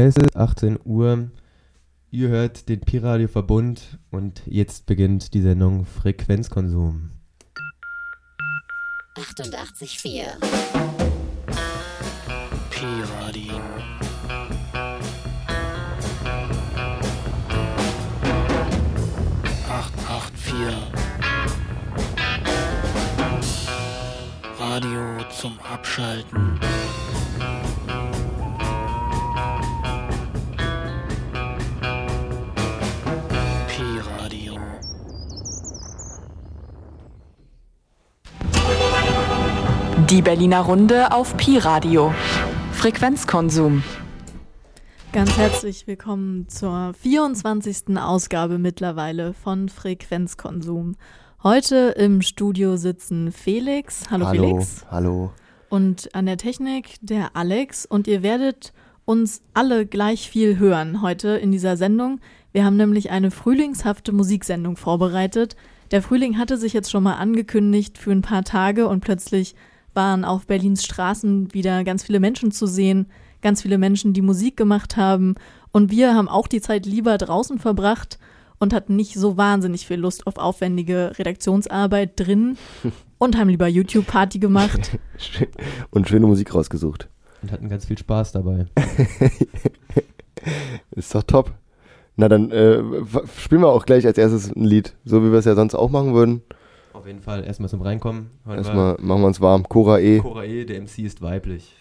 Es ist 18 Uhr. Ihr hört den Pi-Radio Verbund und jetzt beginnt die Sendung Frequenzkonsum. 88,4 Pi-Radio. Acht, acht, vier. Radio zum Abschalten. Die Berliner Runde auf Pi-Radio. Frequenzkonsum. Ganz herzlich willkommen zur 24. Ausgabe mittlerweile von Frequenzkonsum. Heute im Studio sitzen Felix. Hallo, Hallo, Felix. hallo. Und an der Technik der Alex. Und ihr werdet uns alle gleich viel hören heute in dieser Sendung. Wir haben nämlich eine frühlingshafte Musiksendung vorbereitet. Der Frühling hatte sich jetzt schon mal angekündigt für ein paar Tage und plötzlich waren auf Berlins Straßen wieder ganz viele Menschen zu sehen, ganz viele Menschen, die Musik gemacht haben. Und wir haben auch die Zeit lieber draußen verbracht und hatten nicht so wahnsinnig viel Lust auf aufwendige Redaktionsarbeit drin und haben lieber YouTube-Party gemacht. Und schöne Musik rausgesucht. Und hatten ganz viel Spaß dabei. Ist doch top. Na dann äh, spielen wir auch gleich als erstes ein Lied, so wie wir es ja sonst auch machen würden. Jeden Fall erstmal zum Reinkommen. Hören Erstmal machen wir uns warm. Cora E. wir Cora E., der MC ist weiblich.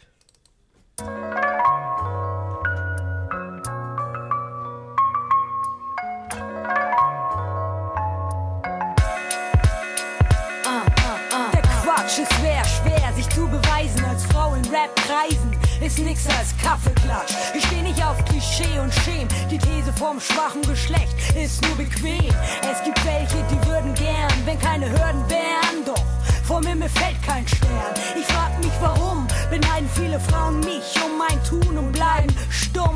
Der Quatsch ist schwer, schwer, sich zu beweisen als Frau in Rap-Kreisen. Ist nix als Kaffeeklatsch. Ich steh nicht auf Klischee und Schem. Die These vom schwachen Geschlecht ist nur bequem. Es gibt welche, die würden gern, wenn keine Hürden wären. Doch vom Himmel fällt kein Stern. Ich frag mich warum, beneiden viele Frauen mich um mein Tun und bleiben stumm.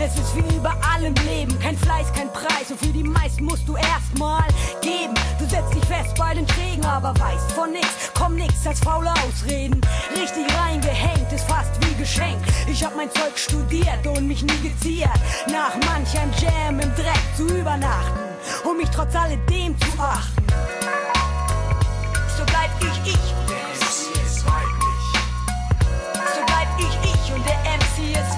Es ist wie überall im Leben, kein Fleiß, kein Preis und für die meisten musst du erstmal geben. Du setzt dich fest bei den Trägen, aber weißt von nix, komm nix als faule Ausreden. Richtig reingehängt ist fast wie geschenkt. Ich hab mein Zeug studiert und mich nie geziert, nach manch ein Jam im Dreck zu übernachten, um mich trotz alledem zu achten. So bleib ich ich und der MC ist weiblich. So bleib ich ich und der MC ist weiblich.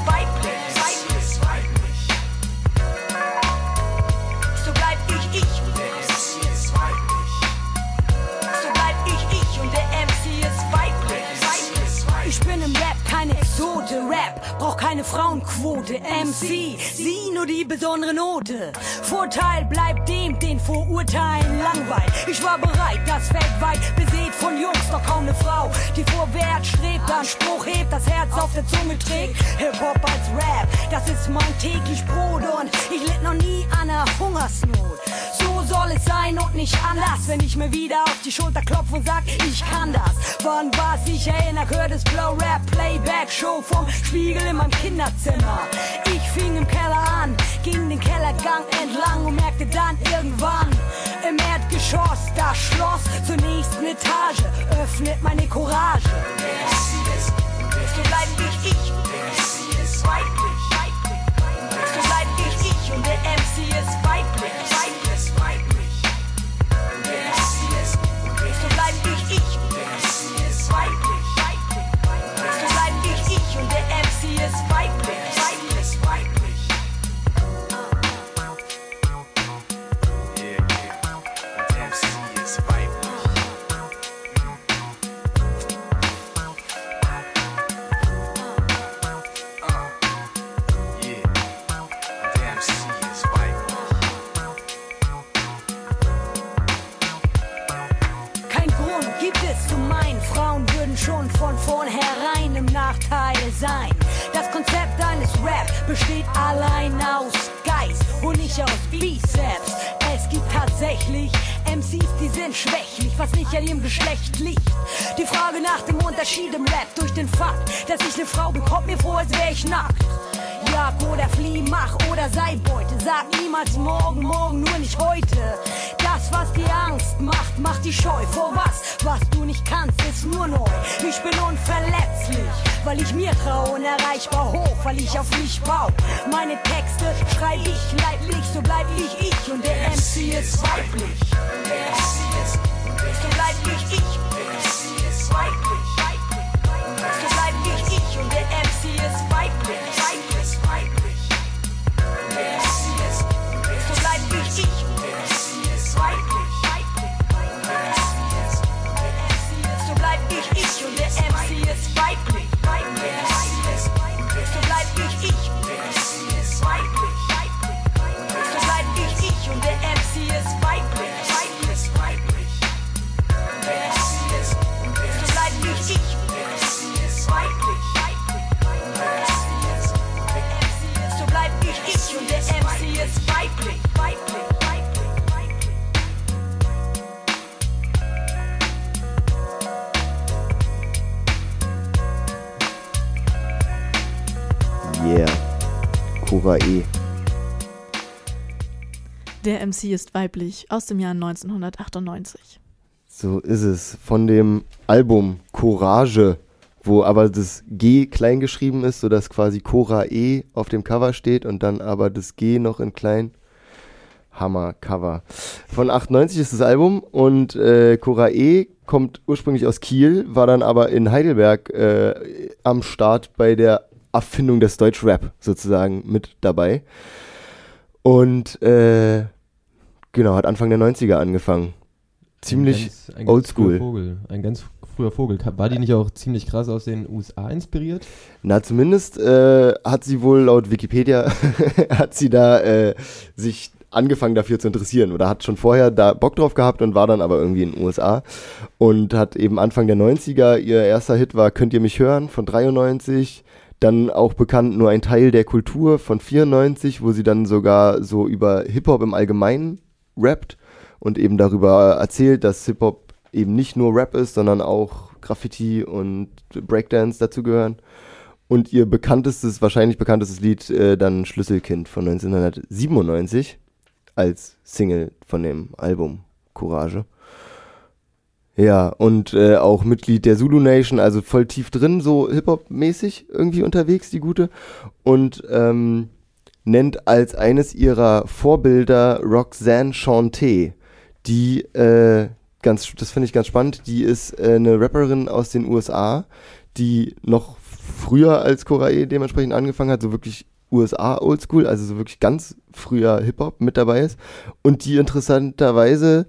Braucht keine Frauenquote. MC, sie nur die besondere Note. Vorteil bleibt dem, den Vorurteilen langweilt. Ich war bereit, das weltweit besät von Jungs, doch kaum eine Frau, die vorwärts strebt, Anspruch hebt, das Herz auf der Zunge trägt. Hip-Hop als Rap, das ist mein täglich Brot und ich litt noch nie an einer Hungersnot. So soll es sein und nicht anders, wenn ich mir wieder auf die Schulter klopfe und sag, ich kann das. Wann war's, ich erinnere, hört es Blow Rap, Playback, Show vom Spiegel in meinem Kinderzimmer. Ich fing im Keller an, ging den Kellergang entlang und merkte dann irgendwann im Erdgeschoss das Schloss zur nächsten Etage, öffnet meine Courage. So bleib ich ich, Cora E. Der MC ist weiblich aus dem Jahr 1998. So ist es. Von dem Album Courage, wo aber das G klein geschrieben ist, sodass quasi Cora E auf dem Cover steht und dann aber das G noch in klein. Hammer Cover. Von 98 ist das Album und äh, Cora E kommt ursprünglich aus Kiel, war dann aber in Heidelberg äh, am Start bei der Erfindung des Deutschrap sozusagen mit dabei. Und äh, genau, hat Anfang der 90er angefangen. Ziemlich oldschool. früher Vogel. Ein ganz früher Vogel. War die nicht auch ziemlich krass aus den USA inspiriert? Na, zumindest äh, hat sie wohl laut Wikipedia, hat sie da äh, sich angefangen dafür zu interessieren oder hat schon vorher da Bock drauf gehabt und war dann aber irgendwie in den USA und hat eben Anfang der 90er, ihr erster Hit war Könnt ihr mich hören von 93, dann auch bekannt nur ein Teil der Kultur von 94, wo sie dann sogar so über Hip-Hop im Allgemeinen rappt und eben darüber erzählt, dass Hip-Hop eben nicht nur Rap ist, sondern auch Graffiti und Breakdance dazugehören. Und ihr bekanntestes, wahrscheinlich bekanntestes Lied, äh, dann Schlüsselkind von 1997 als Single von dem Album Courage. Ja, und äh, auch Mitglied der Zulu Nation, also voll tief drin, so Hip-Hop-mäßig irgendwie unterwegs, die gute. Und ähm, nennt als eines ihrer Vorbilder Roxanne Shante, die, äh, ganz, das finde ich ganz spannend, die ist äh, eine Rapperin aus den USA, die noch früher als Korae dementsprechend angefangen hat, so wirklich USA Oldschool, also so wirklich ganz früher Hip-Hop mit dabei ist und die interessanterweise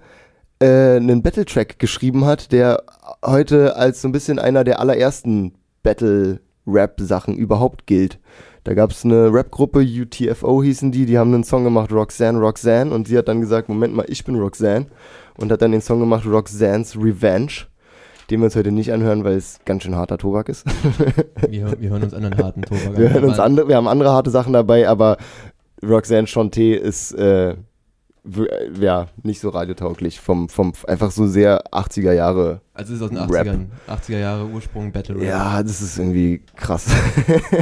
äh, einen Battle-Track geschrieben hat, der heute als so ein bisschen einer der allerersten Battle-Rap-Sachen überhaupt gilt. Da gab es eine Rap-Gruppe, UTFO hießen die, die haben einen Song gemacht, Roxanne, Roxanne, und sie hat dann gesagt, Moment mal, ich bin Roxanne, und hat dann den Song gemacht, Roxanne's Revenge, den wir uns heute nicht anhören, weil es ganz schön harter Tobak ist. Wir, wir hören uns anderen harten Tobak Wir, an. hören uns andere, wir haben andere harte Sachen dabei, aber Roxanne Chanté ist äh, ja nicht so radiotauglich. Vom, vom einfach so sehr 80er Jahre. Also es ist aus den Rap. 80ern. 80er Jahre Ursprung Battle Rap. Ja, das ist irgendwie krass.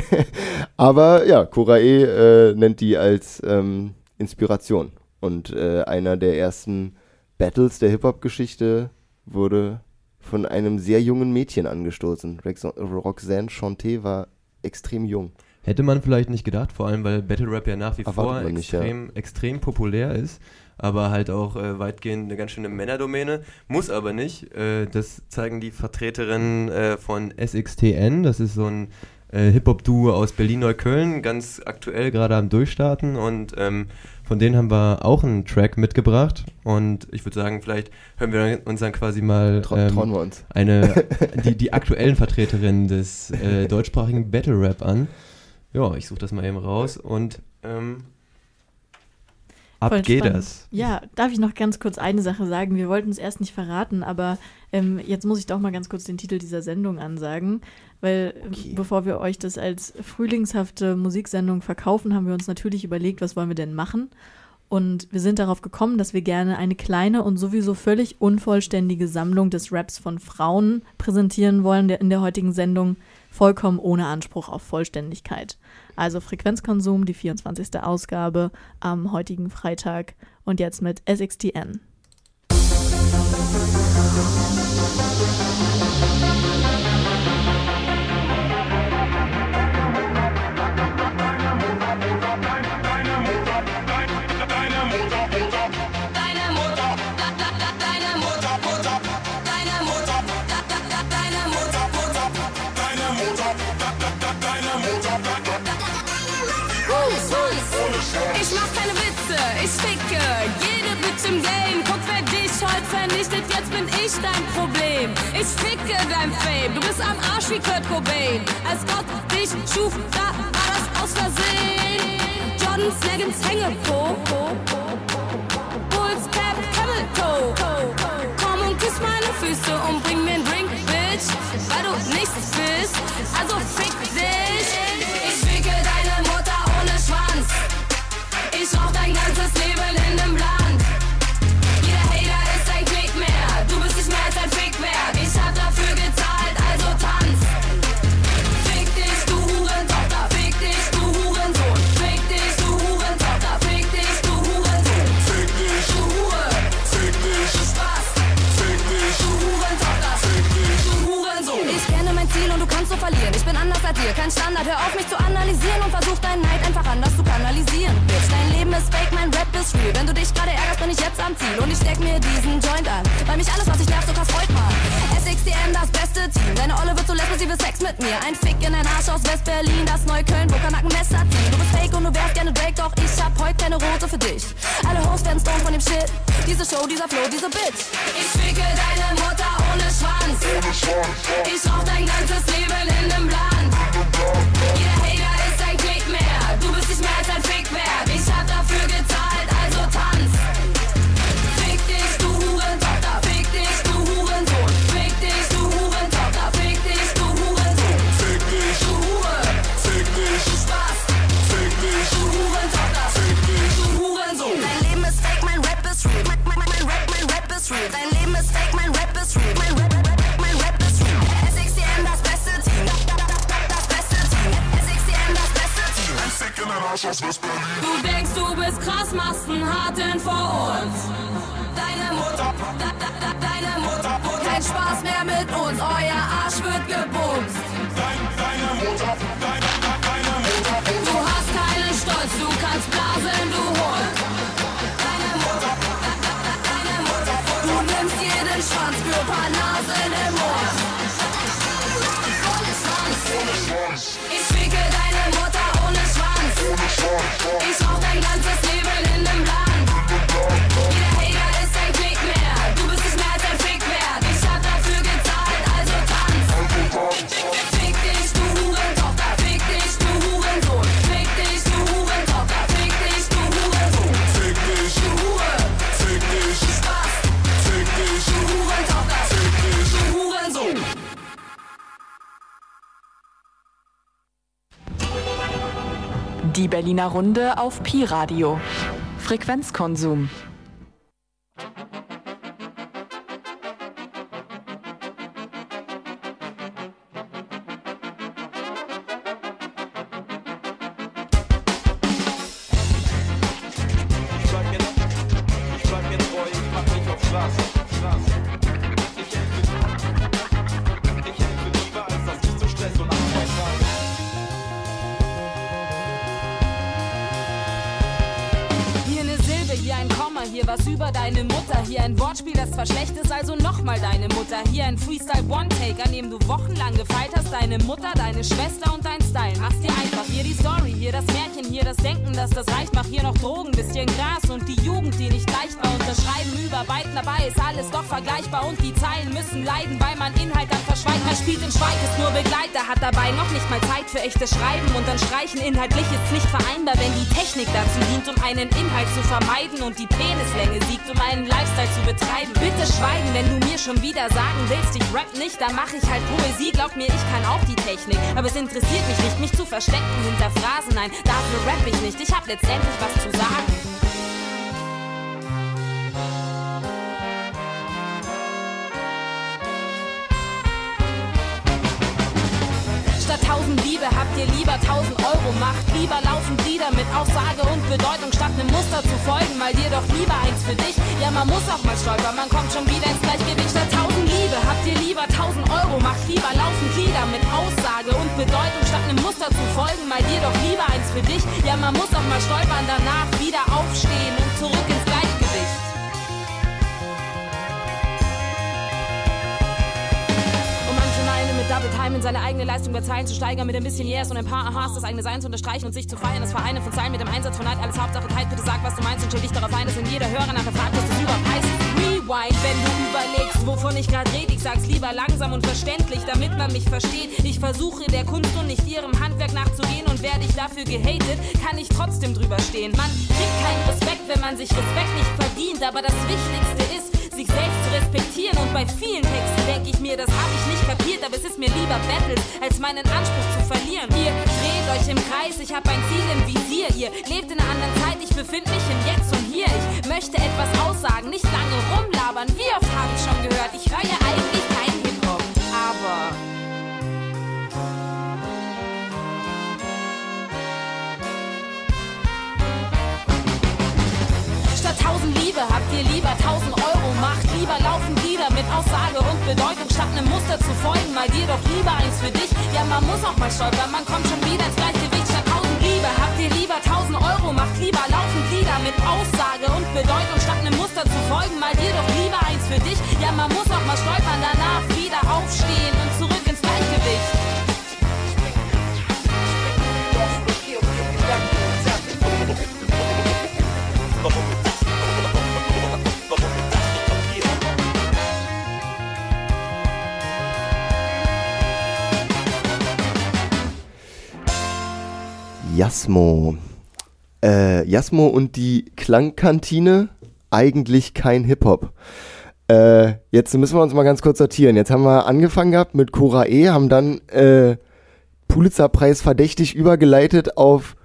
aber ja, Korae äh, nennt die als ähm, Inspiration. Und äh, einer der ersten Battles der Hip-Hop-Geschichte wurde von einem sehr jungen Mädchen angestoßen. Roxanne Chanté war extrem jung. Hätte man vielleicht nicht gedacht, vor allem weil Battle Rap ja nach wie vor man nicht, ja. extrem, extrem populär ist, aber halt auch äh, weitgehend eine ganz schöne Männerdomäne. Muss aber nicht. Äh, das zeigen die Vertreterinnen äh, von SXTN. Das ist so ein äh, Hip-Hop-Duo aus Berlin-Neukölln, ganz aktuell gerade am Durchstarten und ähm, von denen haben wir auch einen Track mitgebracht und ich würde sagen, vielleicht hören wir uns dann quasi mal ähm, trauen wir uns. eine, die, die aktuellen Vertreterinnen des äh, deutschsprachigen Battle Rap an. Ja, ich suche das mal eben raus und ähm, ab Voll geht spannend. das. Ja, darf ich noch ganz kurz eine Sache sagen? Wir wollten es erst nicht verraten, aber ähm, jetzt muss ich doch mal ganz kurz den Titel dieser Sendung ansagen, weil ähm, Okay. bevor wir euch das als frühlingshafte Musiksendung verkaufen, haben wir uns natürlich überlegt, was wollen wir denn machen? Und wir sind darauf gekommen, dass wir gerne eine kleine und sowieso völlig unvollständige Sammlung des Raps von Frauen präsentieren wollen der, in der heutigen Sendung, vollkommen ohne Anspruch auf Vollständigkeit. Also Frequenzkonsum, die 24. Ausgabe am heutigen Freitag und jetzt mit SXTN. Musik ich dein Problem. Ich ficke dein Fame, du bist am Arsch wie Kurt Cobain. Als Gott dich schuf, da war das aus Versehen. Jordans Leggings Hängepo. Bulls Cap Camel Toe. Komm und küss meine Füße und bring mir einen Drink, Bitch. Weil du nichts bist, also fick dich. Ich ficke deine Mutter ohne Schwanz. Ich rauch dein ganzes Leben in nem Land. Als dir, kein Standard. Hör auf mich zu analysieren und versuch deinen Neid einfach anders zu kanalisieren. Bitch, dein Leben ist fake, mein Rap ist real. Wenn du dich gerade ärgerst, bin ich jetzt am Ziel und ich steck mir diesen Joint an. Weil mich alles, was ich nervt, so krass freut mal. SXDN, das beste Team. Deine Olle wird so lässt, sie will Sex mit mir. Ein Fick in dein Arsch aus West-Berlin, das Neukölln, wo Kanaken Messer ziehen. Du bist doch ich hab heute keine Rote für dich. Alle Hosts werden stoned von dem Shit. Diese Show, dieser Flow, diese Bitch. Ich ficke deine Mutter ohne Schwanz. Ich rauch dein ganzes Leben in nem Land. Jeder Hater Du denkst, du bist krass, machst einen harten vor uns. Deine Mutter, da, da, da, deine Mutter, Mutter. Kein Spaß mehr mit uns, euer Arsch wird gebumst. Ich Die Berliner Runde auf Pi-Radio. Frequenzkonsum. Wochenlang gefeilt hast. Deine Mutter, deine Schwester und dein Style. Mach's dir einfach. Hier die Story, hier das Märchen, hier das Denken, dass das reicht. Mach hier noch Drogen, bisschen Gras und die Jugend, die nicht leicht war. Unterschreiben, überarbeiten, dabei ist alles doch vergleichbar. Und die Zeilen müssen leiden, weil man Inhalt dabei noch nicht mal Zeit für echtes Schreiben. Und dann streichen inhaltlich ist nicht vereinbar, wenn die Technik dazu dient, um einen Inhalt zu vermeiden und die Penislänge siegt, um einen Lifestyle zu betreiben. Bitte schweigen, wenn du mir schon wieder sagen willst, ich rap nicht, dann mach ich halt Poesie. Glaub mir, ich kann auch die Technik, aber es interessiert mich nicht, mich zu verstecken hinter Phrasen. Nein, dafür rap ich nicht, ich hab letztendlich was zu sagen. Ihr lieber tausend Euro Macht. Lieber laufen Lieder Glieder mit Aussage und Bedeutung statt einem Muster zu folgen. Mal dir doch lieber eins für dich. Ja, man muss auch mal stolpern, man kommt schon wieder ins Gleichgewicht. Statt tausend Liebe habt ihr lieber tausend Euro. Macht lieber laufen Glieder mit Aussage und Bedeutung statt einem Muster zu folgen. Mal dir doch lieber eins für dich. Ja, man muss auch mal stolpern, danach wieder aufstehen in seine eigene Leistung bei Zeilen zu steigern, mit ein bisschen Yes und ein paar Aha's das eigene Sein zu unterstreichen und sich zu feiern. Das Vereinen von Zeilen mit dem Einsatz von Neid, alles Hauptsache Zeit. Bitte sag, was du meinst und stell dich darauf ein, dass in jeder Hörer nachher fragt, was das überhaupt heißt. Rewind, wenn du überlegst, wovon ich gerade rede. Ich sag's lieber langsam und verständlich, damit man mich versteht. Ich versuche der Kunst und nicht ihrem Handwerk nachzugehen und werde ich dafür gehatet, kann ich trotzdem drüber stehen. Man kriegt keinen Respekt, wenn man sich Respekt nicht verdient, aber das Wichtigste ist, sich selbst zu respektieren und bei vielen Texten denke ich mir, das habe ich nicht kapiert, aber es ist mir lieber Battle, als meinen Anspruch zu verlieren. Ihr dreht euch im Kreis, ich habe ein Ziel im Visier, ihr lebt in einer anderen Zeit, ich befinde mich im Jetzt und Hier. Ich möchte etwas aussagen, nicht lange rumlabern, wie oft habe ich schon gehört, ich höre eigentlich kein Hip-Hop, aber... Tausend Liebe habt ihr lieber tausend Euro. Lieber laufen Glieder mit Aussage und Bedeutung, statt einem Muster zu folgen. Mal dir doch lieber eins für dich. Ja, man muss auch mal stolpern, man kommt schon wieder ins Gleichgewicht. Statt tausend Liebe habt ihr lieber tausend Euro. Macht lieber laufen Glieder mit Aussage und Bedeutung, statt einem Muster zu folgen. Mal dir doch lieber eins für dich. Ja, man muss auch mal stolpern, danach wieder aufstehen und zurück ins Gleichgewicht. Jasmo. Äh, Jasmo und die Klangkantine, eigentlich kein Hip-Hop. Äh, jetzt müssen wir uns mal ganz kurz sortieren. Jetzt haben wir angefangen gehabt mit Cora E, haben dann äh, Pulitzerpreis verdächtig übergeleitet auf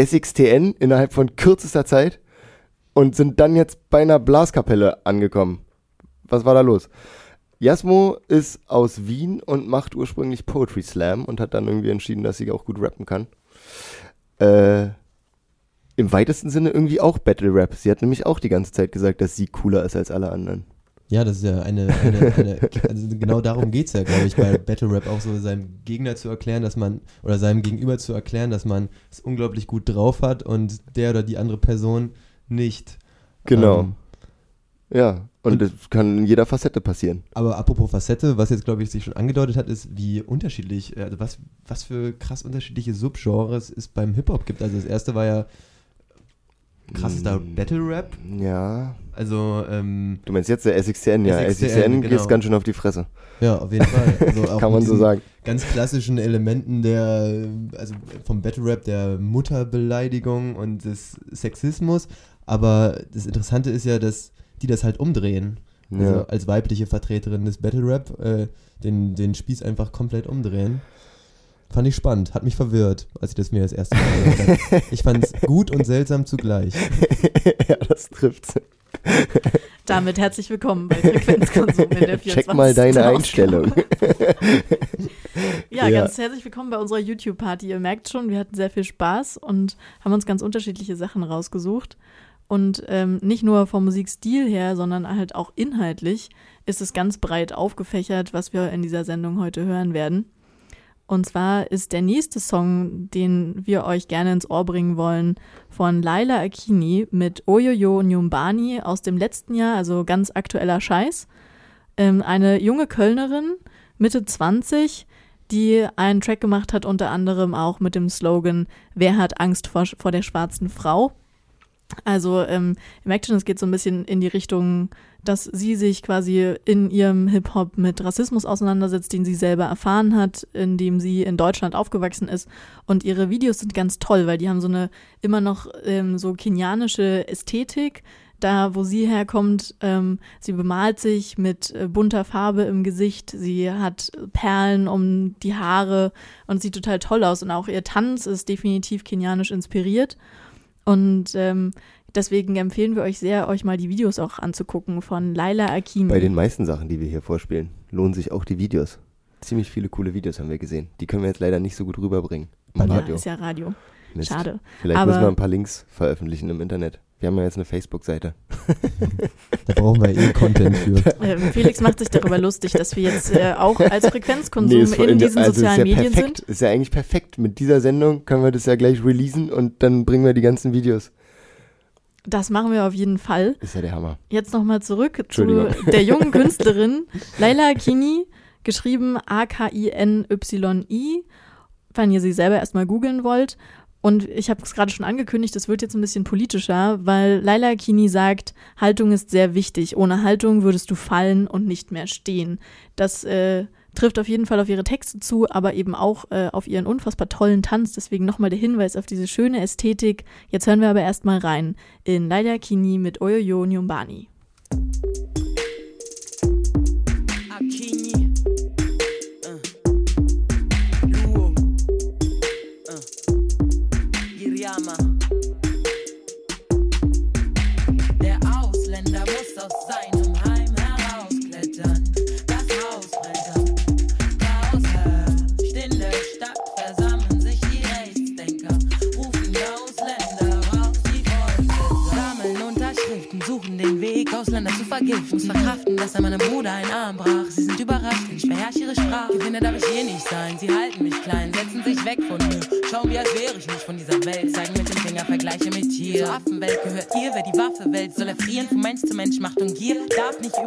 SXTN innerhalb von kürzester Zeit und sind dann jetzt bei einer Blaskapelle angekommen. Was war da los? Jasmo ist aus Wien und macht ursprünglich Poetry Slam und hat dann irgendwie entschieden, dass sie auch gut rappen kann. Äh, Im weitesten Sinne irgendwie auch Battle Rap. Sie hat nämlich auch die ganze Zeit gesagt, dass sie cooler ist als alle anderen. Ja, das ist ja eine, eine, eine also genau darum geht es ja, glaube ich, bei Battle Rap auch so seinem Gegner zu erklären, dass man, oder seinem Gegenüber zu erklären, dass man es unglaublich gut drauf hat und der oder die andere Person nicht. Genau. Ähm, Ja, und, Und- das kann in jeder Facette passieren. aber apropos Facette, was jetzt, glaube ich, sich schon angedeutet hat, ist, wie unterschiedlich, äh, also was, was für krass unterschiedliche Subgenres es beim Hip-Hop gibt. Also das erste war ja krassester Mm. Battle Rap. Ja. Also, ähm, Du meinst jetzt der SXTN, ja. SXTN geht genau. ganz schön auf die Fresse. ja, auf jeden Fall. Also auch Kann man so sagen. Ganz klassischen Elementen der, also vom Battle Rap, der Mutterbeleidigung und des Sexismus. Aber das Interessante ist ja, dass die das halt umdrehen. Also Ja. als weibliche Vertreterin des Battle Rap äh, den, den Spieß einfach komplett umdrehen. Fand ich spannend, hat mich verwirrt, als ich das mir das erste Mal gehört habe. Ich fand es gut und seltsam zugleich. ja, das trifft's. Damit herzlich willkommen bei Frequenzkonsum in der 24. Check mal deine Ausgabe. Einstellung. Ja, Ja. ganz herzlich willkommen bei unserer YouTube-Party. Ihr merkt schon, wir hatten sehr viel Spaß und haben uns ganz unterschiedliche Sachen rausgesucht. Und ähm, nicht nur vom Musikstil her, sondern halt auch inhaltlich ist es ganz breit aufgefächert, was wir in dieser Sendung heute hören werden. Und zwar ist der nächste Song, den wir euch gerne ins Ohr bringen wollen, von Laila Akini mit Oyoyo Nyumbani aus dem letzten Jahr, also ganz aktueller Scheiß. Ähm, eine junge Kölnerin, Mitte 20, die einen Track gemacht hat, unter anderem auch mit dem Slogan Wer hat Angst vor, vor der schwarzen Frau? Also ähm, schon, es geht so ein bisschen in die Richtung, dass sie sich quasi in ihrem Hip-Hop mit Rassismus auseinandersetzt, den sie selber erfahren hat, indem sie in Deutschland aufgewachsen ist. Und ihre Videos sind ganz toll, weil die haben so eine immer noch ähm, so kenianische Ästhetik. Da, wo sie herkommt, ähm, sie bemalt sich mit äh, bunter Farbe im Gesicht, sie hat Perlen um die Haare und sieht total toll aus. Und auch ihr Tanz ist definitiv kenianisch inspiriert. Und ähm, deswegen empfehlen wir euch sehr, euch mal die Videos auch anzugucken von Laila Akini. Bei den meisten Sachen, die wir hier vorspielen, lohnen sich auch die Videos. Ziemlich viele coole Videos haben wir gesehen. Die können wir jetzt leider nicht so gut rüberbringen im ja, Radio. ist ja Radio. Mist. Schade. Vielleicht Aber- müssen wir ein paar Links veröffentlichen im Internet. Wir haben ja jetzt eine Facebook-Seite. Da brauchen wir eh Content für. Ähm, Felix macht sich darüber lustig, dass wir jetzt äh, auch als Frequenzkonsum ist voll- in diesen also ist sozialen ja Medien perfekt. sind. Ist ja eigentlich perfekt. Mit dieser Sendung können wir das ja gleich releasen und dann bringen wir die ganzen Videos. Das machen wir auf jeden Fall. Ist ja der Hammer. Jetzt nochmal zurück zu der jungen Künstlerin Laila Kini, geschrieben A-K-I-N-Y-I, wenn ihr sie selber erstmal googeln wollt. Und ich habe es gerade schon angekündigt, es wird jetzt ein bisschen politischer, weil Laila Kini sagt, Haltung ist sehr wichtig. Ohne Haltung würdest du fallen und nicht mehr stehen. Das äh, trifft auf jeden Fall auf ihre Texte zu, aber eben auch äh, auf ihren unfassbar tollen Tanz. Deswegen nochmal der Hinweis auf diese schöne Ästhetik. Jetzt hören wir aber erstmal rein in Laila Kini mit Oyoyo Nyumbani.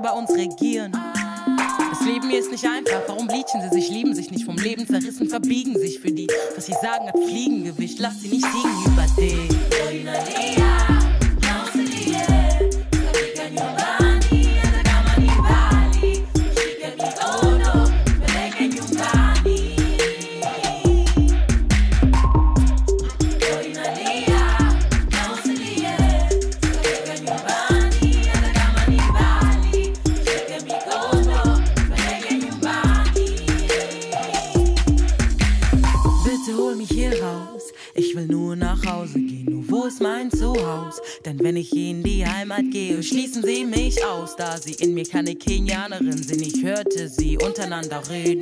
Über uns regieren. Das Leben hier ist nicht einfach, warum bleachen sie sich, lieben sich nicht? Vom Leben zerrissen, verbiegen sich für die, was sie sagen, hat Fliegen gewischt, lass sie nicht siegen keine Kenianerin sind. Ich hörte sie untereinander reden.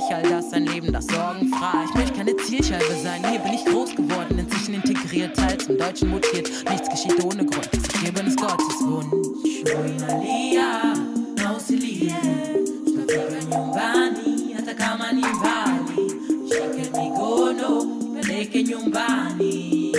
Ich all das? Ein Leben, das sorgenfrei. Ich möchte keine Zielscheibe sein. Hier bin ich groß geworden, inzwischen integriert, teils im Deutschen mutiert. Nichts geschieht ohne Grund. Hier bin, ist Gottes Wunsch. Ruinalia, Nausilie, Stafika nyumbani, hata kama ni mbali. Shike peleke nyumbani.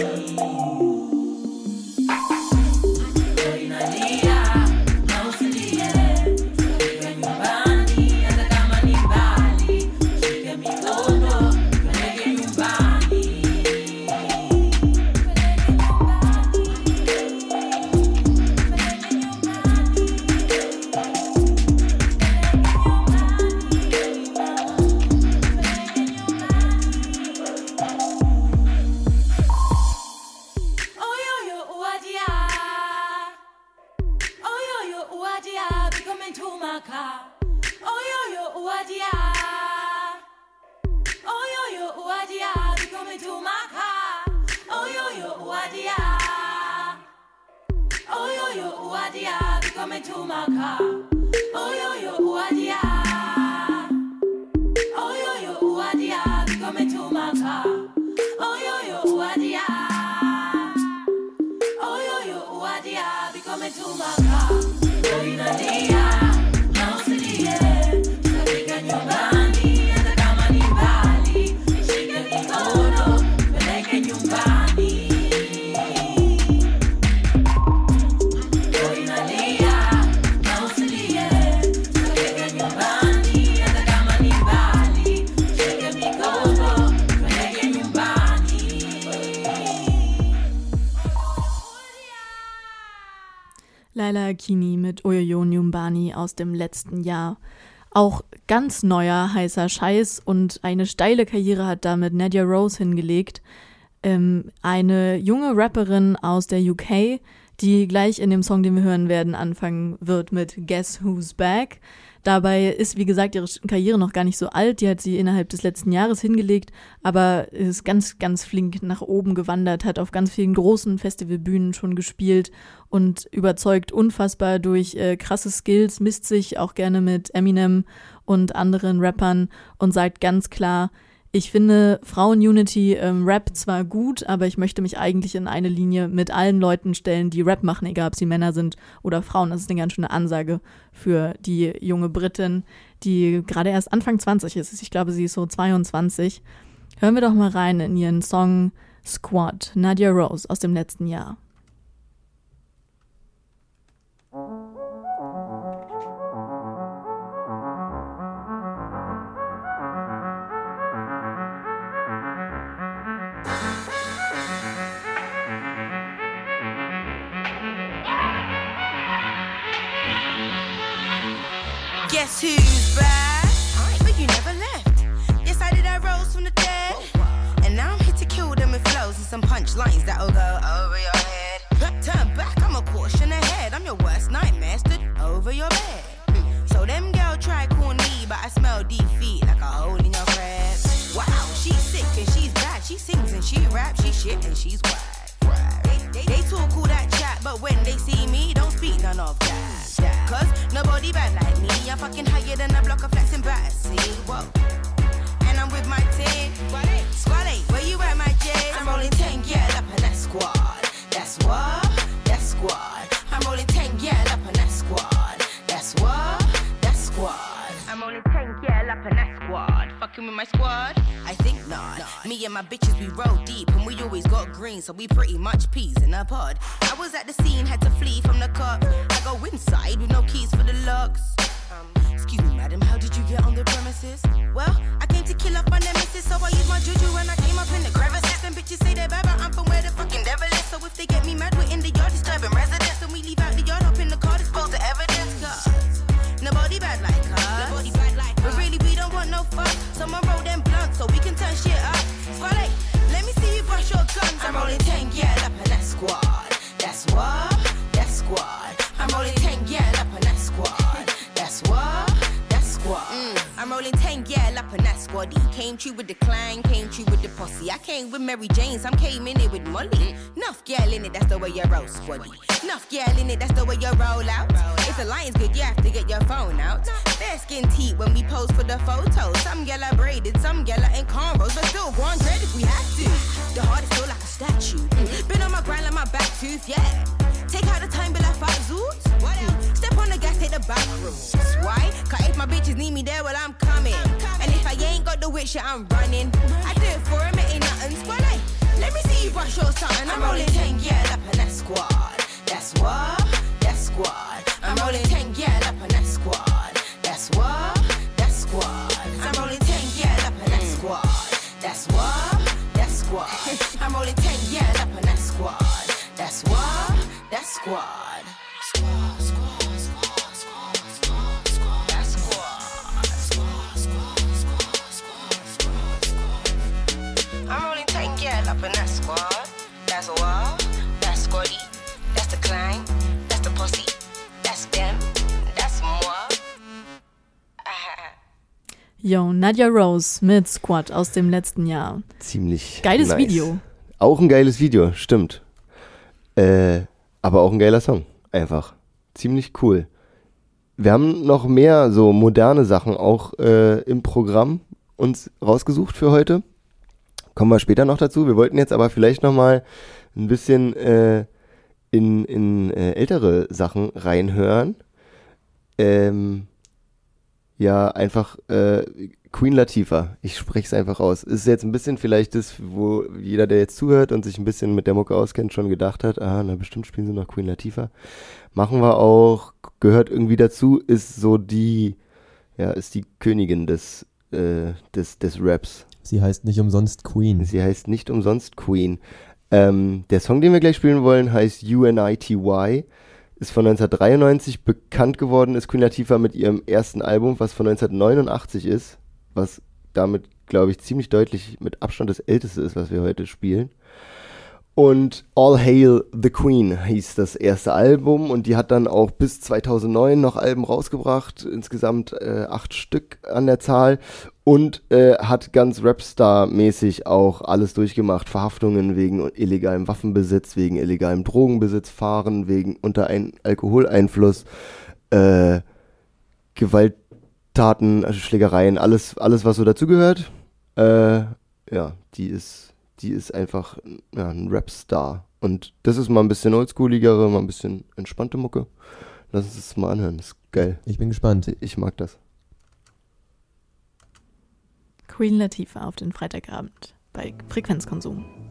Laila Akini mit Oyoyo Nyumbani aus dem letzten Jahr. Auch ganz neuer heißer Scheiß und eine steile Karriere hat damit Nadia Rose hingelegt. Ähm, eine junge Rapperin aus der UK, die gleich in dem Song, den wir hören werden, anfangen wird mit Guess Who's Back. Dabei ist, wie gesagt, ihre Karriere noch gar nicht so alt. Die hat sie innerhalb des letzten Jahres hingelegt, aber ist ganz, ganz flink nach oben gewandert, hat auf ganz vielen großen Festivalbühnen schon gespielt und überzeugt unfassbar durch äh, krasse Skills, misst sich auch gerne mit Eminem und anderen Rappern und sagt ganz klar, ich finde Frauen-Unity ähm, Rap zwar gut, aber ich möchte mich eigentlich in eine Linie mit allen Leuten stellen, die Rap machen, egal ob sie Männer sind oder Frauen. Das ist eine ganz schöne Ansage für die junge Britin, die gerade erst Anfang 20 ist. Ich glaube, sie ist so 22. Hören wir doch mal rein in ihren Song Squad, Nadia Rose aus dem letzten Jahr. Some punchlines that'll go over your head. Turn back, I'm a caution ahead. I'm your worst nightmare, stood over your bed. So them girl try call me, but I smell defeat like a hole in your bread. Wow, she's sick and she's bad. She sings and she raps, she shit and she's whack. They, they talk all that chat, but when they see me, don't speak none of that. Cause nobody bad like me. I'm fucking higher than a block of flexing battersea. Whoa. And my bitches, we roll deep, and we always got green, so we pretty much peas in a pod. I was at the scene, had to flee from the cop. I go inside with no keys for the locks. Um, excuse me, madam, how did you get on the premises? Well, I came to kill off my nemesis, so I used my juju when I came up in the crevices. And bitches say they're bad, but I'm from where the fucking devil is. So if they get me mad, we're in the yard disturbing residents, and we leave out the yard up in the car, dispose the evidence. Cause nobody bad like us. Nobody bad like But really, we don't want no fuck. Someone roll them blunts so we can turn shit up. Swallow, let me see you brush your guns. I'm rolling 10, yeah, up in that squad. That's what? That's squad. I'm rolling 10, yeah, up in that squad. That's what? That's squad. Mm. I'm rolling 10, yeah, up in that squad. Came true with the clan, came true with the posse. I came with Mary Jane's, I'm came in it with Molly. Nuff girl in it, that's the way you roll, squaddy. Nuff girl in it, that's the way you roll out. If the line's good, you have to get your phone out. Bare skin teeth when we pose for the photos. Some gal are braided, some gal are in cornrows, but still go on dread if we have to. The heart is still like a statue. Been on my grind like my back tooth, yeah. Take out the time, be like five zoots. What else? Step on the gas, take the back room. Why? Cause if my bitches need me there, well, I'm coming. And if I ain't got the wit shit, I'm running. I do it for him, it ain't nothing. Squad, hey, let me see you brush your something. I'm rolling 10, yeah, up in that squad. That's what? That's squad. I'm rolling 10, yeah, up in that squad. That's what? That's squad. I'm rolling 10, yeah, up in that squad. That's what? That's squad. I'm rolling 10, yeah, up in that squad. That's what? That's squad. Squad, squad, squad, squad, squad, squad. That's squad. Squad, squad, squad, squad, squad, squad. I'm rolling 10, yeah, up in that squad. That's what? That's squaddy. That's the climb. That's the pussy. That's them. That's more. Yo, Nadia Rose mit Squad aus dem letzten Jahr. Ziemlich Geiles nice. Video. Auch ein geiles Video, stimmt. Äh, aber auch ein geiler Song, einfach. Ziemlich cool. Wir haben noch mehr so moderne Sachen auch äh, im Programm uns rausgesucht für heute. Kommen wir später noch dazu. Wir wollten jetzt aber vielleicht noch mal ein bisschen äh, in, in äh, ältere Sachen reinhören. Ähm, ja, einfach äh, Queen Latifah. Ich spreche es einfach aus. Ist jetzt ein bisschen vielleicht das, wo jeder, der jetzt zuhört und sich ein bisschen mit der Mucke auskennt, schon gedacht hat, ah, na bestimmt spielen sie noch Queen Latifah. Machen wir auch, gehört irgendwie dazu, ist so die, ja, ist die Königin des, äh, des, des Raps. Sie heißt nicht umsonst Queen. Sie heißt nicht umsonst Queen. Ähm, der Song, den wir gleich spielen wollen, heißt UNITY. Ist von 1993 bekannt geworden, ist Queen Latifah mit ihrem ersten Album, was von 1989 ist, was damit, glaube ich, ziemlich deutlich mit Abstand das älteste ist, was wir heute spielen. Und All Hail the Queen hieß das erste Album und die hat dann auch bis 2009 noch Alben rausgebracht, insgesamt äh, acht Stück an der Zahl und äh, hat ganz Rapstar-mäßig auch alles durchgemacht. Verhaftungen wegen illegalem Waffenbesitz, wegen illegalem Drogenbesitz, Fahren, wegen unter ein Alkoholeinfluss, äh, Gewalttaten, also Schlägereien, alles, alles was so dazugehört. Äh, ja, die ist die ist einfach ja, ein Rapstar. Und das ist mal ein bisschen oldschooligere, mal ein bisschen entspannte Mucke. Lass uns das mal anhören, das ist geil. Ich bin gespannt. Ich mag das. Queen Latifah auf den Freitagabend bei Frequenzkonsum.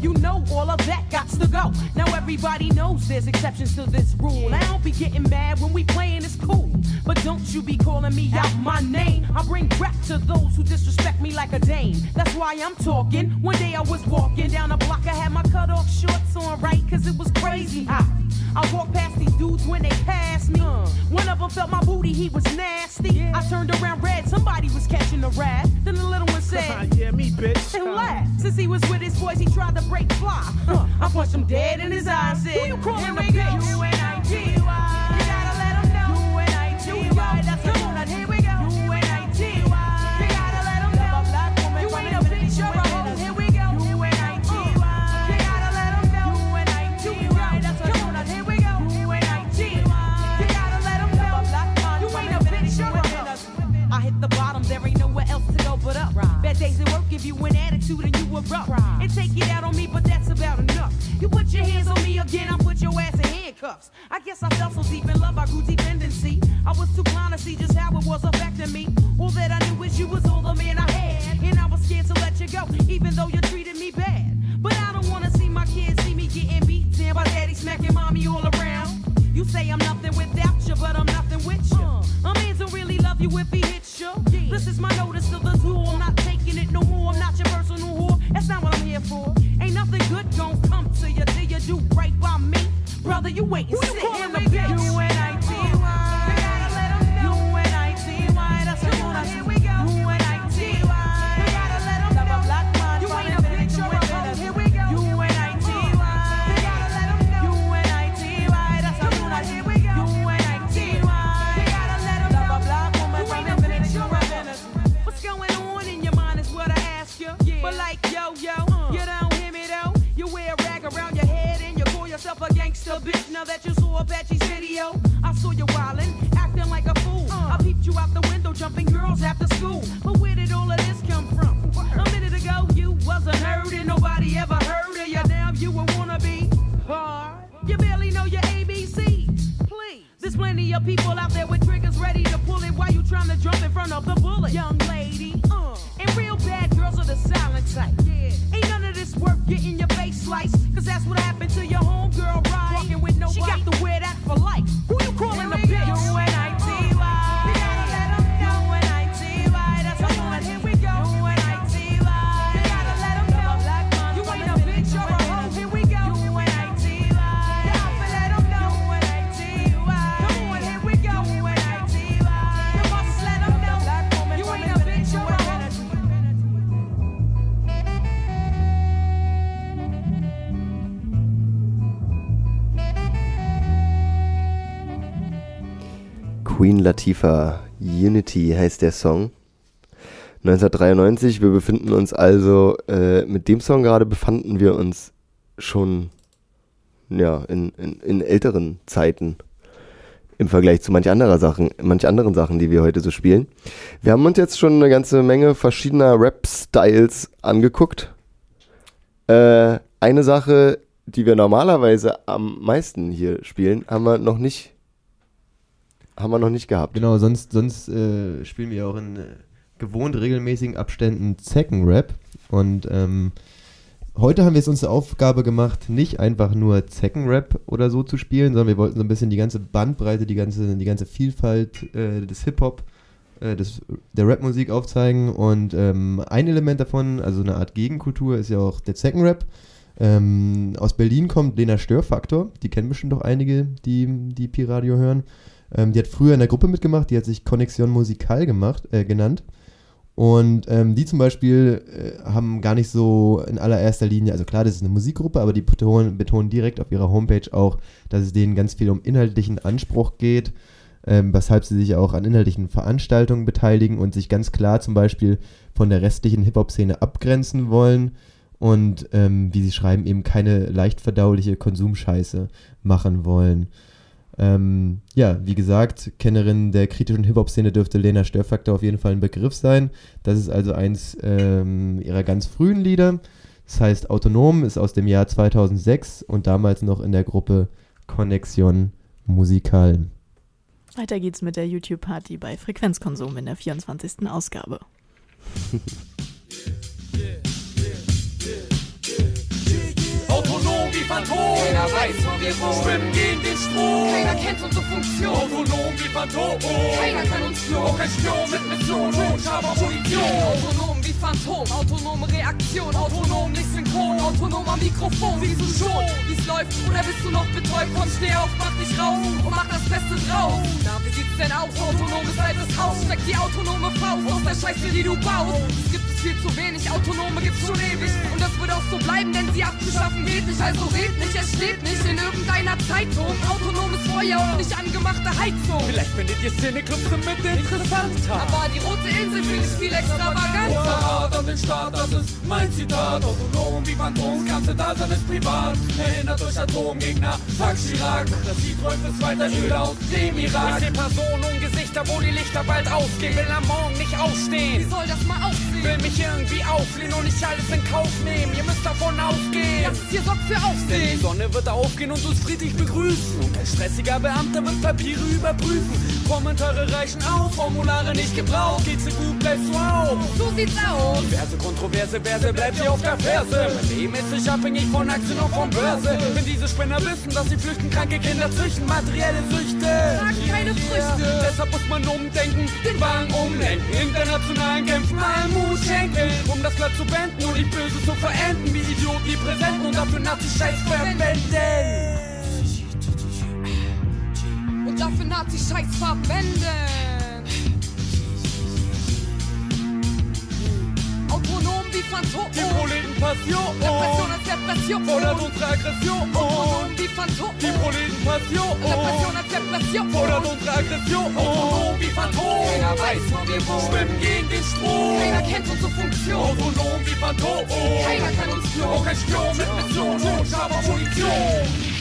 You know all of that got to go. Now everybody knows there's exceptions to this rule. I don't be getting mad when we playing it's cool, but don't you be calling me out my name. I bring rap to those who disrespect me like a dame. That's why I'm talking. One day I was walking down the block, I had my cut off shorts on right, cause it was crazy hot. I walked past these dudes when they passed me. One of them felt my booty, he was nasty. I turned around red, somebody was catching a rat. Then the little one said, yeah, me, bitch. and laughed. Since he was with his boys, he tried to break fly. Huh. I punched him dead in his eyes. Said, Who you calling a bitch? You Queen Latifah Unity heißt der Song. 1993, wir befinden uns also, äh, mit dem Song gerade befanden wir uns schon ja, in, in, in älteren Zeiten im Vergleich zu manch anderer Sachen, manch anderen Sachen, die wir heute so spielen. Wir haben uns jetzt schon eine ganze Menge verschiedener Rap-Styles angeguckt. Äh, eine Sache, die wir normalerweise am meisten hier spielen, haben wir noch nicht, haben wir noch nicht gehabt. Genau, sonst, sonst äh, spielen wir auch in äh, gewohnt regelmäßigen Abständen Zeckenrap. Und ähm, heute haben wir es uns zur Aufgabe gemacht, nicht einfach nur Zeckenrap oder so zu spielen, sondern wir wollten so ein bisschen die ganze Bandbreite, die ganze, die ganze Vielfalt äh, des Hip-Hop, äh, des, der Rapmusik aufzeigen. Und ähm, ein Element davon, also eine Art Gegenkultur, ist ja auch der Zeckenrap. Ähm, aus Berlin kommt Lena Störfaktor, die kennen bestimmt auch einige, die, die Pi-Radio hören. Ähm, die hat früher in der Gruppe mitgemacht, die hat sich Connexion Musikal gemacht, äh, genannt. Und ähm, die zum Beispiel äh, haben gar nicht so in allererster Linie, also klar, das ist eine Musikgruppe, aber die betonen, betonen direkt auf ihrer Homepage auch, dass es denen ganz viel um inhaltlichen Anspruch geht, ähm, weshalb sie sich auch an inhaltlichen Veranstaltungen beteiligen und sich ganz klar zum Beispiel von der restlichen Hip-Hop-Szene abgrenzen wollen und, ähm, wie sie schreiben, eben keine leicht verdauliche Konsumscheiße machen wollen. Ähm, ja, wie gesagt, Kennerin der kritischen Hip-Hop-Szene dürfte Lena Störfaktor auf jeden Fall ein Begriff sein. Das ist also eins ähm, ihrer ganz frühen Lieder. Das heißt, Autonom ist aus dem Jahr 2006 und damals noch in der Gruppe Connexion Musical. Weiter geht's mit der YouTube-Party bei Frequenzkonsum in der 24. Ausgabe. Autonom wie Phantom. Keiner weiß, wo wir wohnen. Schwimmen gegen den Strom. Keiner kennt unsere Funktion. Autonom wie Phantom. Keiner kann uns klonen. Auch kein Spion mit Mission. Totscharfer Munition. Autonom wie Phantom. Autonome Reaktion. Autonom nicht synchron. Autonom am Mikrofon. Siehst du schon, wie's läuft? Oder bist du noch betäubt? Komm, steh auf, mach dich raus. Und mach das Beste draus. Na, wie sieht's denn aus? Autonomes altes Haus. Steck die autonome Faust aus der Scheiße, die du baust. Es gibt es viel zu wenig. Autonome gibt's schon ewig. Und das wird auch so bleiben, denn sie abzuschaffen geht nicht. Also red nicht, es steht nicht in irgendeiner Zeitung. Autonomes Feuer und nicht angemachte Heizung. Vielleicht findet ihr Szeneclubs mit interessanter. Aber die rote Insel finde ich viel extravaganter. Verrat an den Staat, das ist mein Zitat. Autonom wie Phantom, ganze Dasein ist privat. Erinnert euch Atomgegner, fuck Chirac. Das Lied träumt es weiter Öl aus dem Irak. Ich seh Personen und Gesichter, wo die Lichter bald ausgehen. Will am Morgen nicht aufstehen. Wie soll das mal aussehen? Will mich irgendwie auflehnen und nicht alles in Kauf nehmen. Ihr müsst davon ausgehen. Das ist hier sorgt für Aufsehen. Denn die Sonne wird aufgehen und uns friedlich begrüßen. Und ein stressiger Beamter wird Papiere überprüfen. Kommentare reichen aus, Formulare nicht gebraucht. Geht's dir gut, bleibst du auf. So sieht's aus. Diverse kontroverse Verse, bleibt ihr auf der Ferse. Mein Leben ist nicht abhängig von Aktien und von Börse. Wenn diese Spinner wissen, dass sie flüchten, kranke Kinder züchten, materielle Süchte. Tragen keine Früchte. Deshalb muss man umdenken, den Wagen umlenken. Internationalen Kämpfen allen Schenken. Um das Blatt zu beenden und die Böse zu verenden. Wie Idioten, die präsenten und dafür Nazi-Scheiß verwenden. Und dafür Nazi-Scheiß verwenden. Autonom wie Phantom. Die Proletenpassion. Repression als Depression. Fordert unsere Aggression. Autonom wie Phantom. Die Proletenpassion. Repression als Depression. Fordert unsere Aggression. Autonom wie Phantom. Keiner weiß, wo wir wohnen. Schwimmen gegen den Strom. Keiner kennt unsere Funktion. Autonom wie Phantom. Keiner kann uns klonen. Auch kein Spion mit Mission. Totscharfer Munition.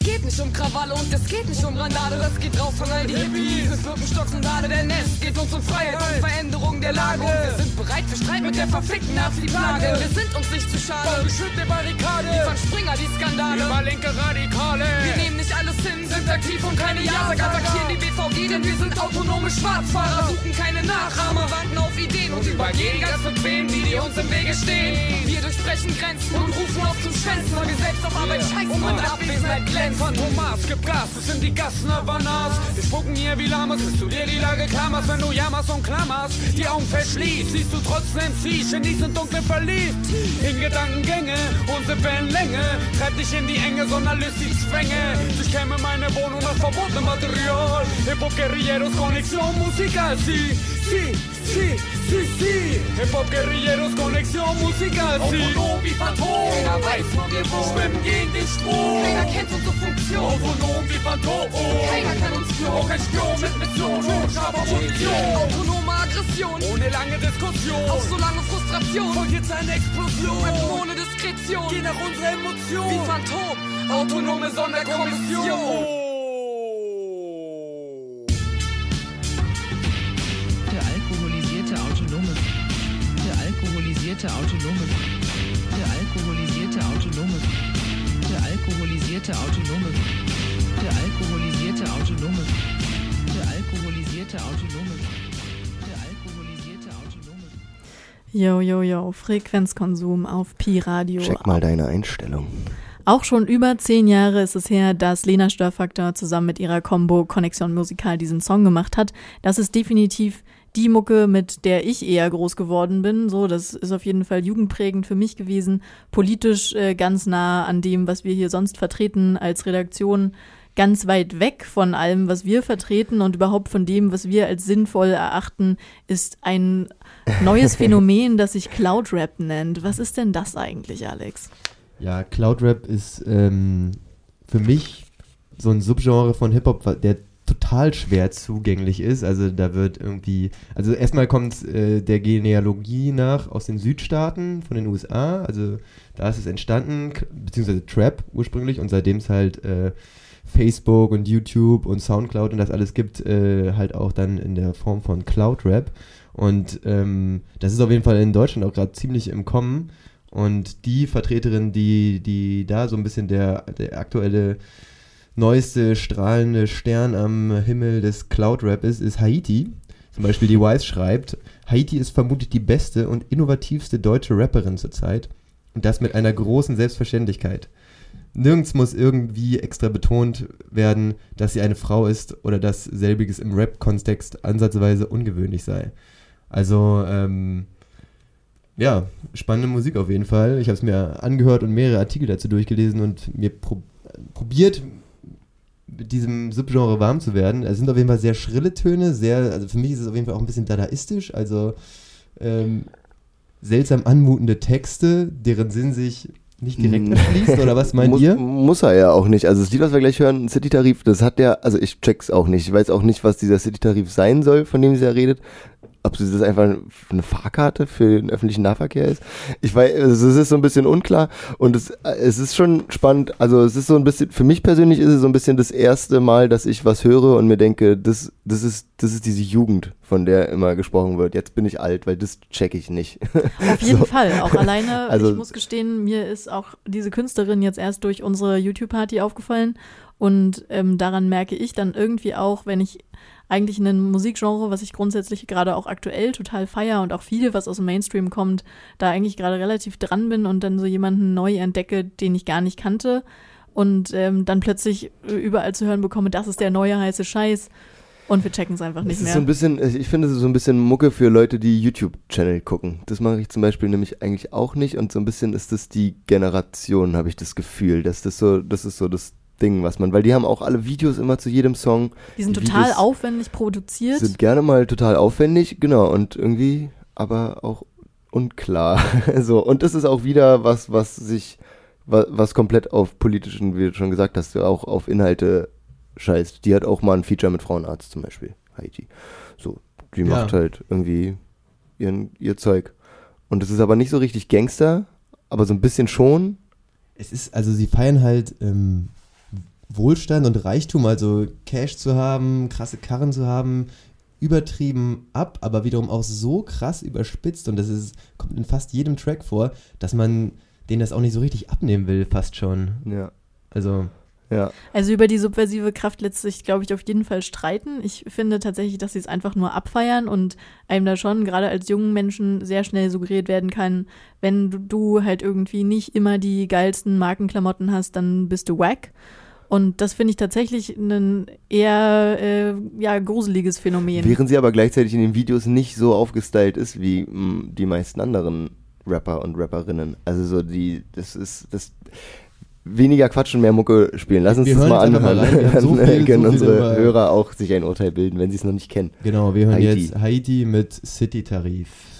Es geht nicht um Krawalle und es geht nicht um Randale, das geht raus von all die Hippies. Es Birkenstocks und Dade, denn es geht uns um Freiheit und Veränderung der Lage. Und wir sind bereit für Streit mit der verfickten Nazi-Plage. Wir sind uns nicht zu schade. Beschützt der Barrikade. Liefern Springer die Skandale. Über linke Radikale. Wir nehmen nicht alles hin, sind aktiv und keine Ja-Sager. Attackieren die BVG, denn wir sind autonome Schwarzfahrer. Suchen keine Nachahmer, warten auf Ideen und übergehen ganz bequem die, die uns im Wege stehen. Wir durchbrechen Grenzen und rufen auf zum Schwänzen, weil wir selbst auf Arbeit scheißen und mit Abwesenheit glänzen. Phantomas, gib Gas, das sind die Gassen Havanas. Wir spucken hier wie Lamas, bis du dir die Lage klammerst. Wenn du jammerst und klammerst, die Augen verschließt, siehst du trotzdem sie, Genies sind dunkel verliebt. In Gedankengänge, unsere Wellenlänge, treib dich in die Enge, sondern löst die Zwänge. Durchkämme meine Wohnung nach verbotenem Material. Hip-Hop Guerilleros, Connexion musical, sí, sí, sí, sí, sí. Hip-Hop Guerilleros, Connexion musical, sí. Autonom wie Phantom. Keiner weiß, wo wir wohnen. Schwimmen gegen den Strom. Keiner kennt unsere Funktion. Autonom wie Phantom. Keiner kann uns klonen. Auch kein Spion mit Mission. Totscharfer Munition. Autonome Aggression. Ohne lange Diskussion. Auf so lange Frustration. Folgt jetzt eine Explosion. Rappen ohne Diskretion. Geh nach unserer Emotion. Wie Phantom. Autonome Sonderkommission. Yo, yo, yo, Frequenzkonsum auf Pi Radio. Check mal deine Einstellung. Auch schon über zehn Jahre ist es her, dass Lena Störfaktor zusammen mit ihrer Combo Connexion Musical diesen Song gemacht hat. Das ist definitiv die Mucke, mit der ich eher groß geworden bin. So, das ist auf jeden Fall jugendprägend für mich gewesen. Politisch äh, ganz nah an dem, was wir hier sonst vertreten als Redaktion. Ganz weit weg von allem, was wir vertreten und überhaupt von dem, was wir als sinnvoll erachten, ist ein neues Phänomen, das sich Cloud Rap nennt. Was ist denn das eigentlich, Alex? Ja, Cloud Rap ist ähm, für mich so ein Subgenre von Hip-Hop, der total schwer zugänglich ist. Also da wird irgendwie, also erstmal kommt äh, der Genealogie nach aus den Südstaaten von den USA. Also da ist es entstanden, beziehungsweise Trap ursprünglich und seitdem es halt äh, Facebook und YouTube und Soundcloud und das alles gibt, äh, halt auch dann in der Form von Cloud Rap. Und ähm, das ist auf jeden Fall in Deutschland auch gerade ziemlich im Kommen. Und die Vertreterin, die, die da so ein bisschen der, der aktuelle neueste strahlende Stern am Himmel des Cloud Rap ist, ist Haiti. Zum Beispiel die Wise schreibt, Haiti ist vermutlich die beste und innovativste deutsche Rapperin zurzeit. Und das mit einer großen Selbstverständlichkeit. Nirgends muss irgendwie extra betont werden, dass sie eine Frau ist oder dass selbiges im Rap-Kontext ansatzweise ungewöhnlich sei. Also, ähm, ja, spannende Musik auf jeden Fall. Ich habe es mir angehört und mehrere Artikel dazu durchgelesen und mir pro probiert, mit diesem Subgenre warm zu werden. Es sind auf jeden Fall sehr schrille Töne, sehr, also für mich ist es auf jeden Fall auch ein bisschen dadaistisch, also ähm, seltsam anmutende Texte, deren Sinn sich nicht direkt erschließt, oder was meint muss, ihr? Muss er ja auch nicht. Also das Lied, was wir gleich hören, City-Tarif, das hat ja, also ich check's auch nicht. Ich weiß auch nicht, was dieser City-Tarif sein soll, von dem sie ja redet. Ob das einfach eine Fahrkarte für den öffentlichen Nahverkehr ist. Ich weiß, es ist so ein bisschen unklar und es, es ist schon spannend. Also es ist so ein bisschen, für mich persönlich ist es so ein bisschen das erste Mal, dass ich was höre und mir denke, das, das ist, das ist diese Jugend, von der immer gesprochen wird. Jetzt bin ich alt, weil das check ich nicht. Auf jeden So. Fall, auch alleine, Also- ich muss gestehen, mir ist auch diese Künstlerin jetzt erst durch unsere YouTube-Party aufgefallen und ähm, daran merke ich dann irgendwie auch, wenn ich eigentlich ein Musikgenre, was ich grundsätzlich gerade auch aktuell total feier und auch viele, was aus dem Mainstream kommt, da eigentlich gerade relativ dran bin und dann so jemanden neu entdecke, den ich gar nicht kannte und ähm, dann plötzlich äh, überall zu hören bekomme, das ist der neue heiße Scheiß und wir checken es einfach nicht mehr. so ein bisschen, ich finde es ist so ein bisschen Mucke für Leute, die YouTube-Channel gucken. Das mache ich zum Beispiel nämlich eigentlich auch nicht und so ein bisschen ist das die Generation, habe ich das Gefühl. Dass das so, das ist so das Ding, was man, weil die haben auch alle Videos immer zu jedem Song. die sind total Videos aufwendig produziert. Sind gerne mal total aufwendig, genau, und irgendwie aber auch unklar. so, und das ist auch wieder was, was sich, was, was komplett auf politischen, wie du schon gesagt hast, auch auf Inhalte scheißt. Die hat auch mal ein Feature mit Frauenarzt zum Beispiel, Haiti. So, die Ja. macht halt irgendwie ihren, ihr Zeug. Und es ist aber nicht so richtig Gangster, aber so ein bisschen schon. Es ist, also sie feiern halt ähm, Wohlstand und Reichtum, also Cash zu haben, krasse Karren zu haben, übertrieben ab, aber wiederum auch so krass überspitzt und das ist, kommt in fast jedem Track vor, dass man denen das auch nicht so richtig abnehmen will, fast schon. Ja. Also. Ja. Also über die subversive Kraft lässt sich, glaube ich, auf jeden Fall streiten. Ich finde tatsächlich, dass sie es einfach nur abfeiern und einem da schon gerade als jungen Menschen sehr schnell suggeriert werden kann, wenn du, du halt irgendwie nicht immer die geilsten Markenklamotten hast, dann bist du wack. Und das finde ich tatsächlich ein eher äh, ja, gruseliges Phänomen. Während sie aber gleichzeitig in den Videos nicht so aufgestylt ist wie mh, die meisten anderen Rapper und Rapperinnen. Also so die, das ist das weniger Quatsch und mehr Mucke spielen. Lass uns Wir das mal anhören. mal so Dann viel- können so unsere über- Hörer auch sich ein Urteil bilden, wenn sie es noch nicht kennen. Genau, wir hören Haiti. jetzt Haiti mit City-Tarif. Sie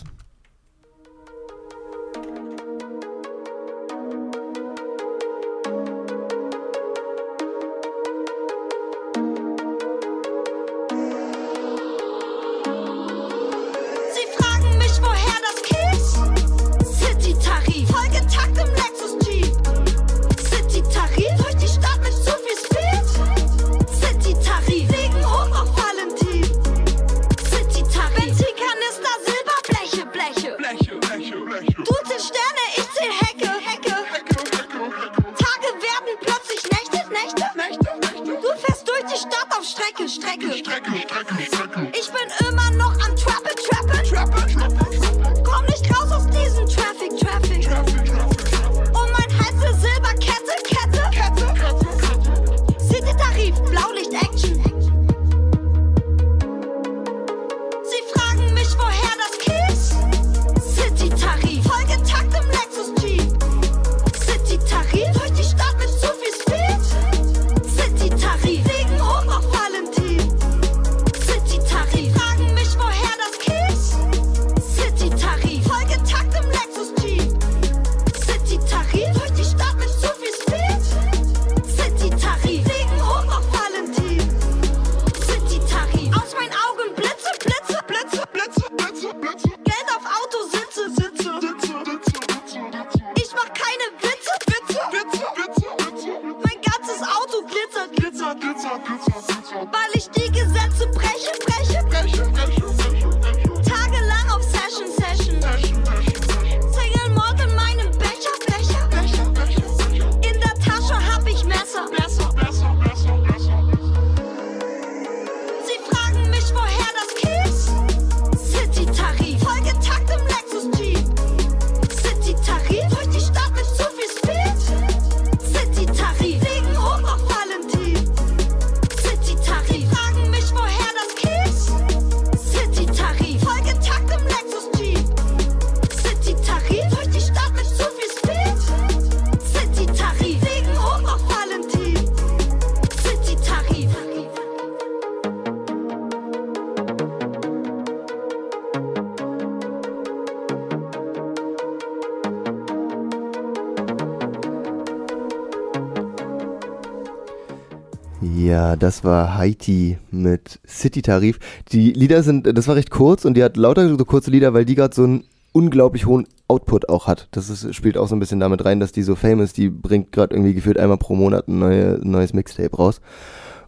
das war Haiti mit City-Tarif. Die Lieder sind, das war recht kurz und die hat lauter so kurze Lieder, weil die gerade so einen unglaublich hohen Output auch hat. Das ist, spielt auch so ein bisschen damit rein, dass die so famous, die bringt gerade irgendwie gefühlt einmal pro Monat ein neue, neues Mixtape raus.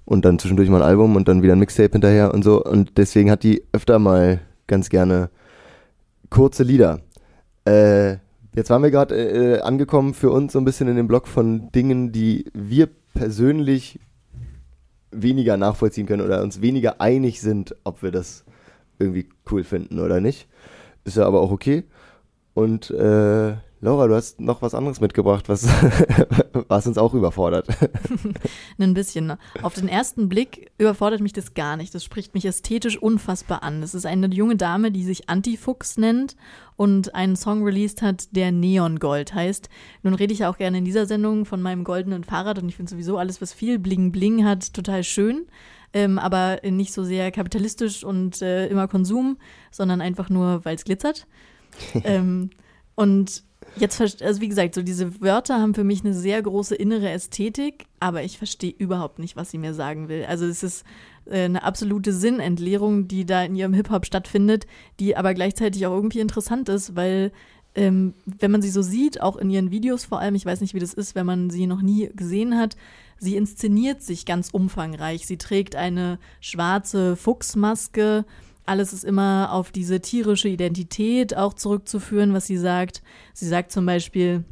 Und dann zwischendurch mal ein Album und dann wieder ein Mixtape hinterher und so. Und deswegen hat die öfter mal ganz gerne kurze Lieder. Äh, jetzt waren wir gerade äh, angekommen für uns so ein bisschen in dem Block von Dingen, die wir persönlich weniger nachvollziehen können oder uns weniger einig sind, ob wir das irgendwie cool finden oder nicht. Ist ja aber auch okay. Und äh, Laura, du hast noch was anderes mitgebracht, was, was uns auch überfordert. Ein bisschen. ne? Auf den ersten Blick überfordert mich das gar nicht. Das spricht mich ästhetisch unfassbar an. Es ist eine junge Dame, die sich Antifuchs nennt und einen Song released hat, der Neongold heißt. Nun rede ich ja auch gerne in dieser Sendung von meinem goldenen Fahrrad und ich finde sowieso alles, was viel Bling Bling hat, total schön. Ähm, aber nicht so sehr kapitalistisch und äh, immer Konsum, sondern einfach nur, weil es glitzert. ähm, und jetzt, also wie gesagt, so diese Wörter haben für mich eine sehr große innere Ästhetik, aber ich verstehe überhaupt nicht, was sie mir sagen will. Also es ist äh, eine absolute Sinnentleerung, die da in ihrem Hip-Hop stattfindet, die aber gleichzeitig auch irgendwie interessant ist, weil ähm, wenn man sie so sieht, auch in ihren Videos vor allem, ich weiß nicht, wie das ist, wenn man sie noch nie gesehen hat, sie inszeniert sich ganz umfangreich. Sie trägt eine schwarze Fuchsmaske. Alles ist immer auf diese tierische Identität auch zurückzuführen, was sie sagt. Sie sagt zum Beispiel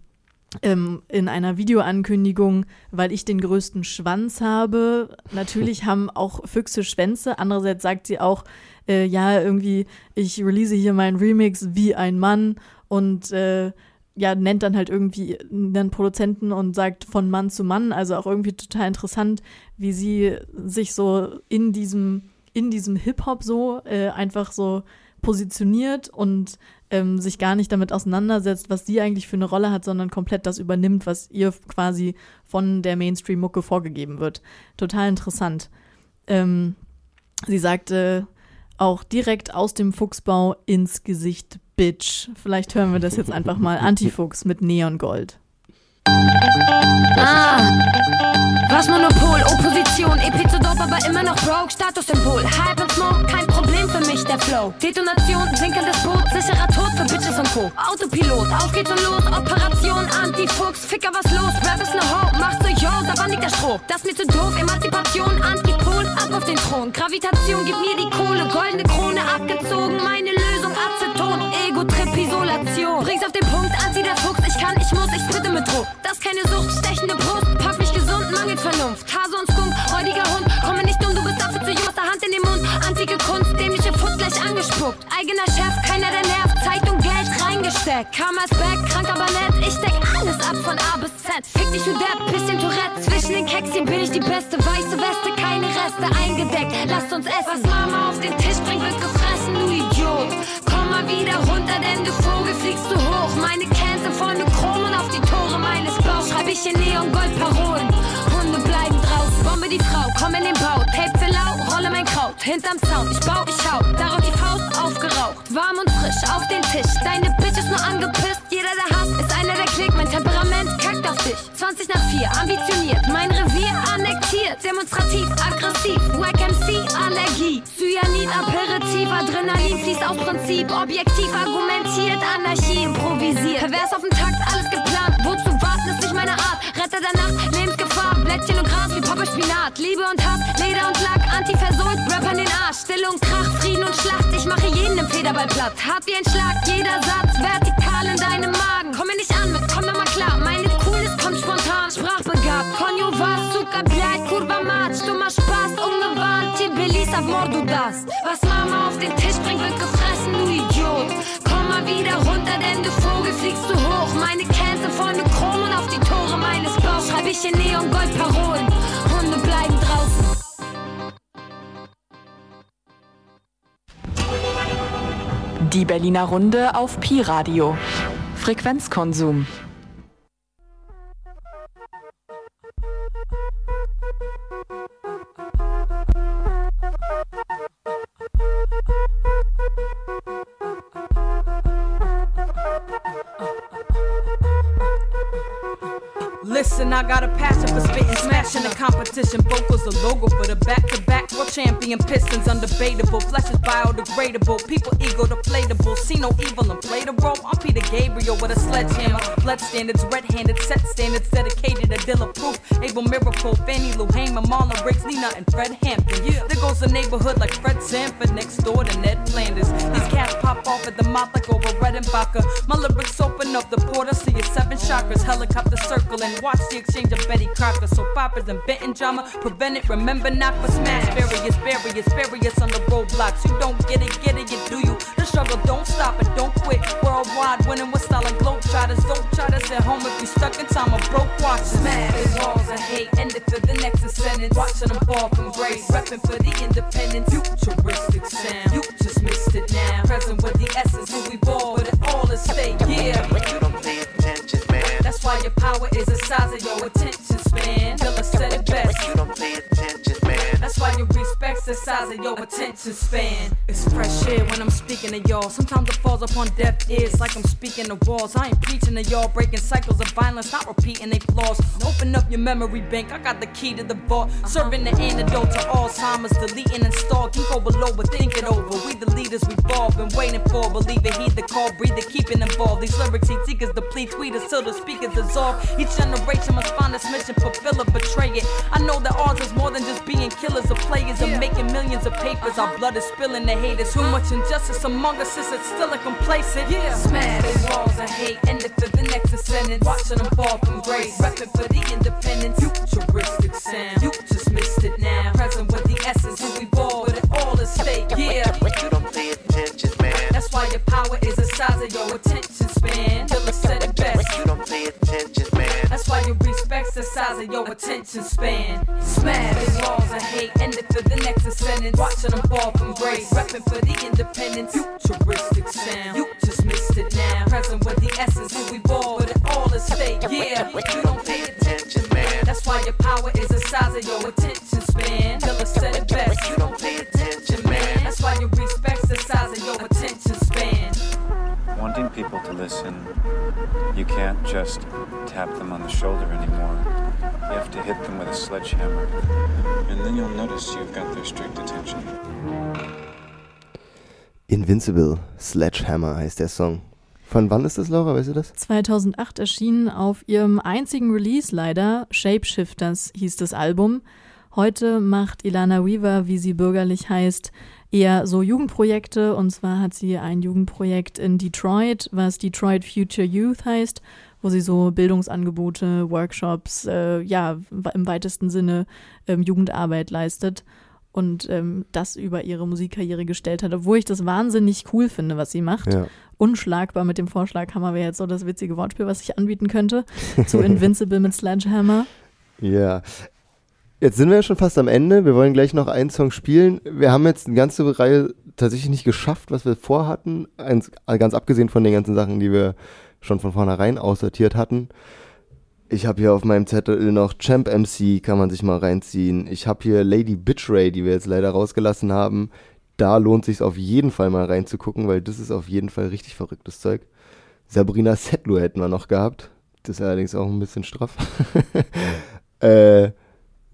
ähm, in einer Videoankündigung, weil ich den größten Schwanz habe. Natürlich haben auch Füchse Schwänze. Andererseits sagt sie auch, äh, ja, irgendwie, ich release hier meinen Remix wie ein Mann und äh, ja, nennt dann halt irgendwie einen Produzenten und sagt von Mann zu Mann. Also auch irgendwie total interessant, wie sie sich so in diesem, in diesem Hip-Hop so äh, einfach so positioniert und ähm, sich gar nicht damit auseinandersetzt, was sie eigentlich für eine Rolle hat, sondern komplett das übernimmt, was ihr quasi von der Mainstream-Mucke vorgegeben wird. Total interessant. Ähm, sie sagte auch direkt aus dem Fuchsbau ins Gesicht, Bitch. Vielleicht hören wir das jetzt einfach mal. Antifuchs mit Neongold. Ah, was Monopol, Opposition, EP zu dope, aber immer noch broke, Statussymbol, Hype und Smoke, kein Problem für mich, der Flow. Detonation, sinkendes Boot, sicherer Tod für Bitches und Co. Autopilot, auf geht's und los, Operation, Antifuchs, Ficker, was los, Rap ist ne Ho, macht so yo, da war nicht der Stroh. Das ist mir zu doof, Emanzipation, Antipol, ab auf den Thron. Gravitation, gib mir die Kohle, goldene Krone abgezogen, meine Lösung, Aceton, Ego-Trip, Isolation. Bring's auf den Punkt, Anti der Fuchs, ich kann, ich muss, ich tritte mit Druck. Das ist keine Sucht, stechende Brust, pack mich gesund, mangelt Vernunft. Hase und Skunk, räudiger Hund, komme nicht dumm, du bist dafür zu jung, aus der Hand in den Mund. Antike Kunst, dämliche Futt gleich angespuckt. Eigener Chef, keiner der nervt, Zeit und Geld reingesteckt. Karma ist back, krank aber nett, ich deck alles ab von A bis Z. Fick dich, du Depp, bisschen Tourette, zwischen den Keks hier bin ich die Beste. Weiße Weste, keine Reste, eingedeckt, lasst uns essen. Was Mama auf den Tisch bringt, wird gefressen, du Idiot. Mal wieder runter, denn du Vogel fliegst zu hoch. Meine Känze vorne Chrom und auf die Tore meines Baus schreib ich in Neongold-Parolen. Hunde bleiben draußen, bombe die Frau, komm in den Bau. Tape für lau, rolle mein Kraut, hinterm Zaun, ich bau, ich hau. Darauf die Faust aufgeraucht, warm und frisch auf den Tisch. Deine Bitch ist nur angepisst, jeder der hasst, ist einer der Klick. Mein Temperament kackt auf dich. 20 nach 4, ambitioniert, mein Revier annektiert. Demonstrativ, aggressiv, Wack MC, Allergie. Cyanid, Aperitif, Adrenalin fließt auf Prinzip. Objektiv argumentiert, Anarchie improvisiert. Pervers auf dem Takt, alles geplant. Wozu warten ist nicht meine Art. Retter der Nacht, Lebensgefahr, Blättchen und Gras wie Pappe Spinat. Liebe und Hass, Leder und Lack, Antiversohlt, Rap an den Arsch. Stille und Krach, Frieden und Schlacht. Ich mache jeden im Federball platt. Hart wie ein Schlag, jeder Satz vertikal in deinem Magen. Komm mir nicht an mit, komm doch mal klar. Meine Coolness kommt spontan, sprachbegabt. Konjo was, Zucker bleibt, Kurva Matsch. Dummer Spaß, ungewarnt. Tibilis auf Mord, du das. Was wieder runter, denn du Vogel fliegst zu hoch. Meine Känze vorne Chrom und auf die Tore meines Baus schreib ich in Neongold-Parolen. Hunde bleiben draußen. Die Berliner Runde auf Pi-Radio. Frequenzkonsum. Listen, I got a passion for spitting, smashing the competition. Vocals the logo for the back-to-back world champion Pistons. Undebatable, flesh is biodegradable. People ego deflatable. See no evil and play the role. I'm Peter Gabriel with a sledgehammer. Blood standards, red-handed, set standards, dedicated to Dilla proof. Abel Miracle, Fanny Lou Hamer, Marlon Riggs, Nina, and Fred Hampton. Yeah. There goes the neighborhood like Fred Sanford next door to Ned Flanders. These cats pop off at the mouth like over Red and Baca. My lyrics open up the portal, see your seven chakras, helicopter circling. Watch the exchange of Betty Crocker. So poppers and Benton drama. Prevent it, remember not for smash barriers, barriers, barriers on the roadblocks. You don't get it, get it, you do you. The struggle don't stop it, don't quit. Worldwide winning with style and globetrotters. Don't try to sit home if you stuck in time or broke watch. Smash the walls of hate, end it for the next ascendant. Watching them fall from grace, repping for the independence. Futuristic sound, you just missed it now. would tend your attention span. It's fresh air when I'm speaking to y'all. Sometimes it falls upon deaf ears like I'm speaking to walls. I ain't preaching to y'all, breaking cycles of violence, not repeating they flaws. Open up your memory bank, I got the key to the vault. Uh-huh. Serving the antidote to Alzheimer's, deleting and stall. Can go below, but think it over. We the leaders we've all been waiting for. Believe it, heed the call, breathe it, keep it involved. These lyrics, heat seekers deplete, tweeters till the speakers dissolve. Each generation must find its mission, fulfill or betray it. I know that ours is more than just being killers of players and making millions of papers. Our blood is spilling the haters. Too much injustice among us is it's still a complacent. Yeah. Smash the walls of hate, end it for the next ascendant. Watching them fall from grace, repping for the independence. Futuristic sound, you just missed it now. Present with the essence, who we ball, but it all is fake. Yeah. You don't pay attention, man. That's why your power is the size of your attention span. Till I said size of your attention span. Smash the walls of hate, end it for the next ascendant. Watching them fall from grace, repping for the independence. Futuristic sound, you just missed it now. Present with the essence, who we ball, but it all is fake. Yeah, you don't pay attention, man. That's why your power is the size of your attention span. Till I said it best. You don't pay attention, man. That's why your respect's the size of your attention span. Wanting people to listen, you can't just tap them on the shoulder anymore. You have to hit them with a sledgehammer. And then you'll notice you've got their strict attention. Invincible, Sledgehammer heißt der Song. Von wann ist das, Laura? Weißt du das? 2008 erschienen auf ihrem einzigen Release leider, Shapeshifters hieß das Album. Heute macht Ilana Weaver, wie sie bürgerlich heißt, eher so Jugendprojekte. Und zwar hat sie ein Jugendprojekt in Detroit, was Detroit Future Youth heißt, wo sie so Bildungsangebote, Workshops, äh, ja, im weitesten Sinne ähm, Jugendarbeit leistet und ähm, das über ihre Musikkarriere gestellt hat, obwohl ich das wahnsinnig cool finde, was sie macht. Ja. Unschlagbar mit dem Vorschlaghammer wäre jetzt so das witzige Wortspiel, was ich anbieten könnte. Zu Invincible mit Sledgehammer. Ja. Jetzt sind wir ja schon fast am Ende. Wir wollen gleich noch einen Song spielen. Wir haben jetzt eine ganze Reihe tatsächlich nicht geschafft, was wir vorhatten. Eins, ganz abgesehen von den ganzen Sachen, die wir schon von vornherein aussortiert hatten. Ich habe hier auf meinem Zettel noch Champ MC, kann man sich mal reinziehen. Ich habe hier Lady Bitchray, die wir jetzt leider rausgelassen haben. Da lohnt sich auf jeden Fall mal reinzugucken, weil das ist auf jeden Fall richtig verrücktes Zeug. Sabrina Settler hätten wir noch gehabt. Das ist allerdings auch ein bisschen straff. äh,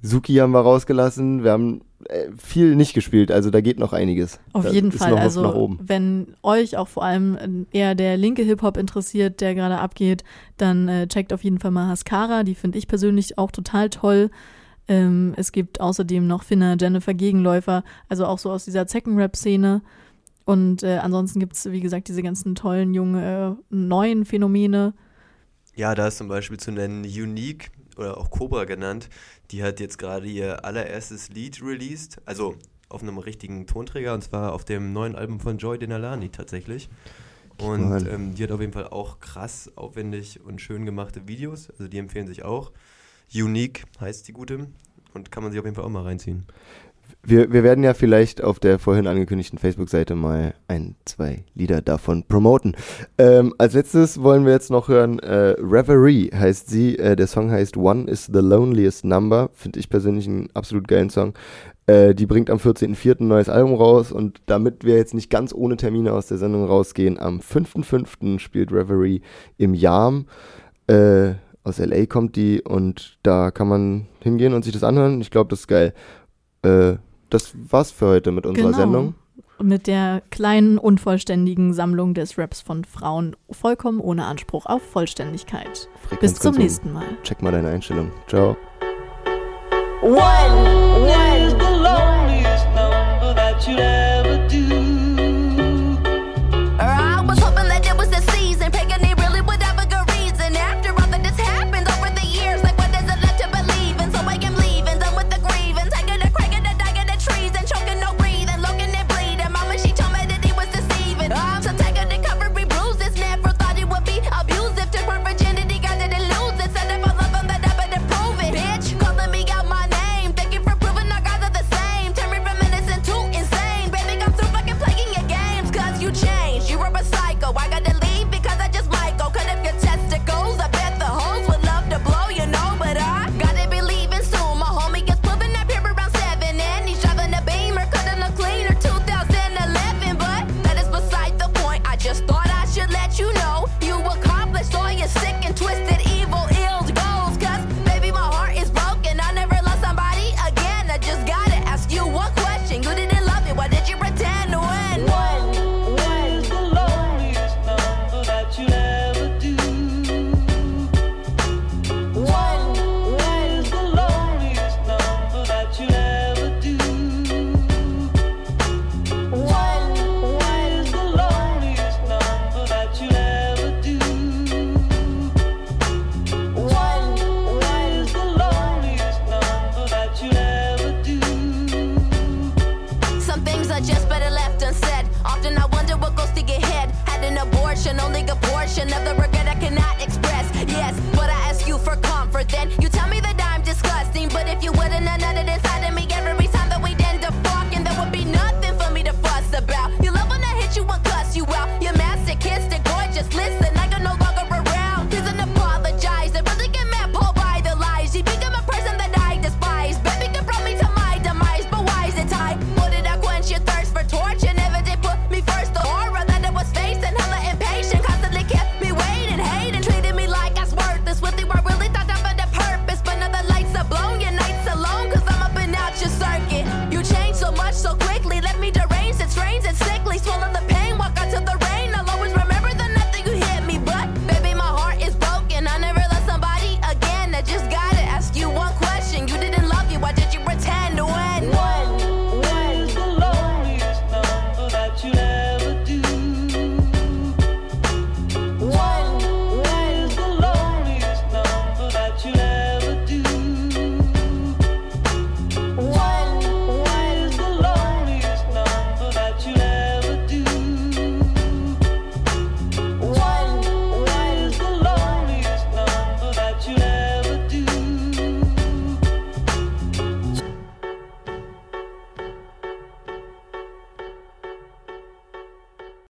Suki haben wir rausgelassen. Wir haben äh, viel nicht gespielt, also da geht noch einiges. Auf da jeden Fall. Also, nach oben. wenn euch auch vor allem eher der linke Hip-Hop interessiert, der gerade abgeht, dann äh, checkt auf jeden Fall mal Haskara. Die finde ich persönlich auch total toll. Ähm, es gibt außerdem noch Finna, Jennifer Gegenläufer, also auch so aus dieser Zecken-Rap-Szene. Und äh, ansonsten gibt es, wie gesagt, diese ganzen tollen, jungen, äh, neuen Phänomene. Ja, da ist zum Beispiel zu nennen Unique oder auch Cobra genannt. Die hat jetzt gerade ihr allererstes Lied released, also auf einem richtigen Tonträger und zwar auf dem neuen Album von Joy Denalani tatsächlich. Und ähm, die hat auf jeden Fall auch krass aufwendig und schön gemachte Videos, also die empfehlen sich auch. Unique heißt die gute und kann man sich auf jeden Fall auch mal reinziehen. Wir, wir werden ja vielleicht auf der vorhin angekündigten Facebook-Seite mal ein, zwei Lieder davon promoten. Ähm, als letztes wollen wir jetzt noch hören, äh, Reverie heißt sie. Äh, der Song heißt One is the Loneliest Number. Finde ich persönlich einen absolut geilen Song. Äh, die bringt am 14.04. ein neues Album raus und damit wir jetzt nicht ganz ohne Termine aus der Sendung rausgehen, am 5.05. spielt Reverie im Jam. Äh, aus LA kommt die und da kann man hingehen und sich das anhören. Ich glaube, das ist geil. Äh, das war's für heute mit unserer genau. Sendung. Mit der kleinen, unvollständigen Sammlung des Raps von Frauen, vollkommen ohne Anspruch auf Vollständigkeit. Frequenz Bis zum nächsten Mal. Check mal deine Einstellung. Ciao. One.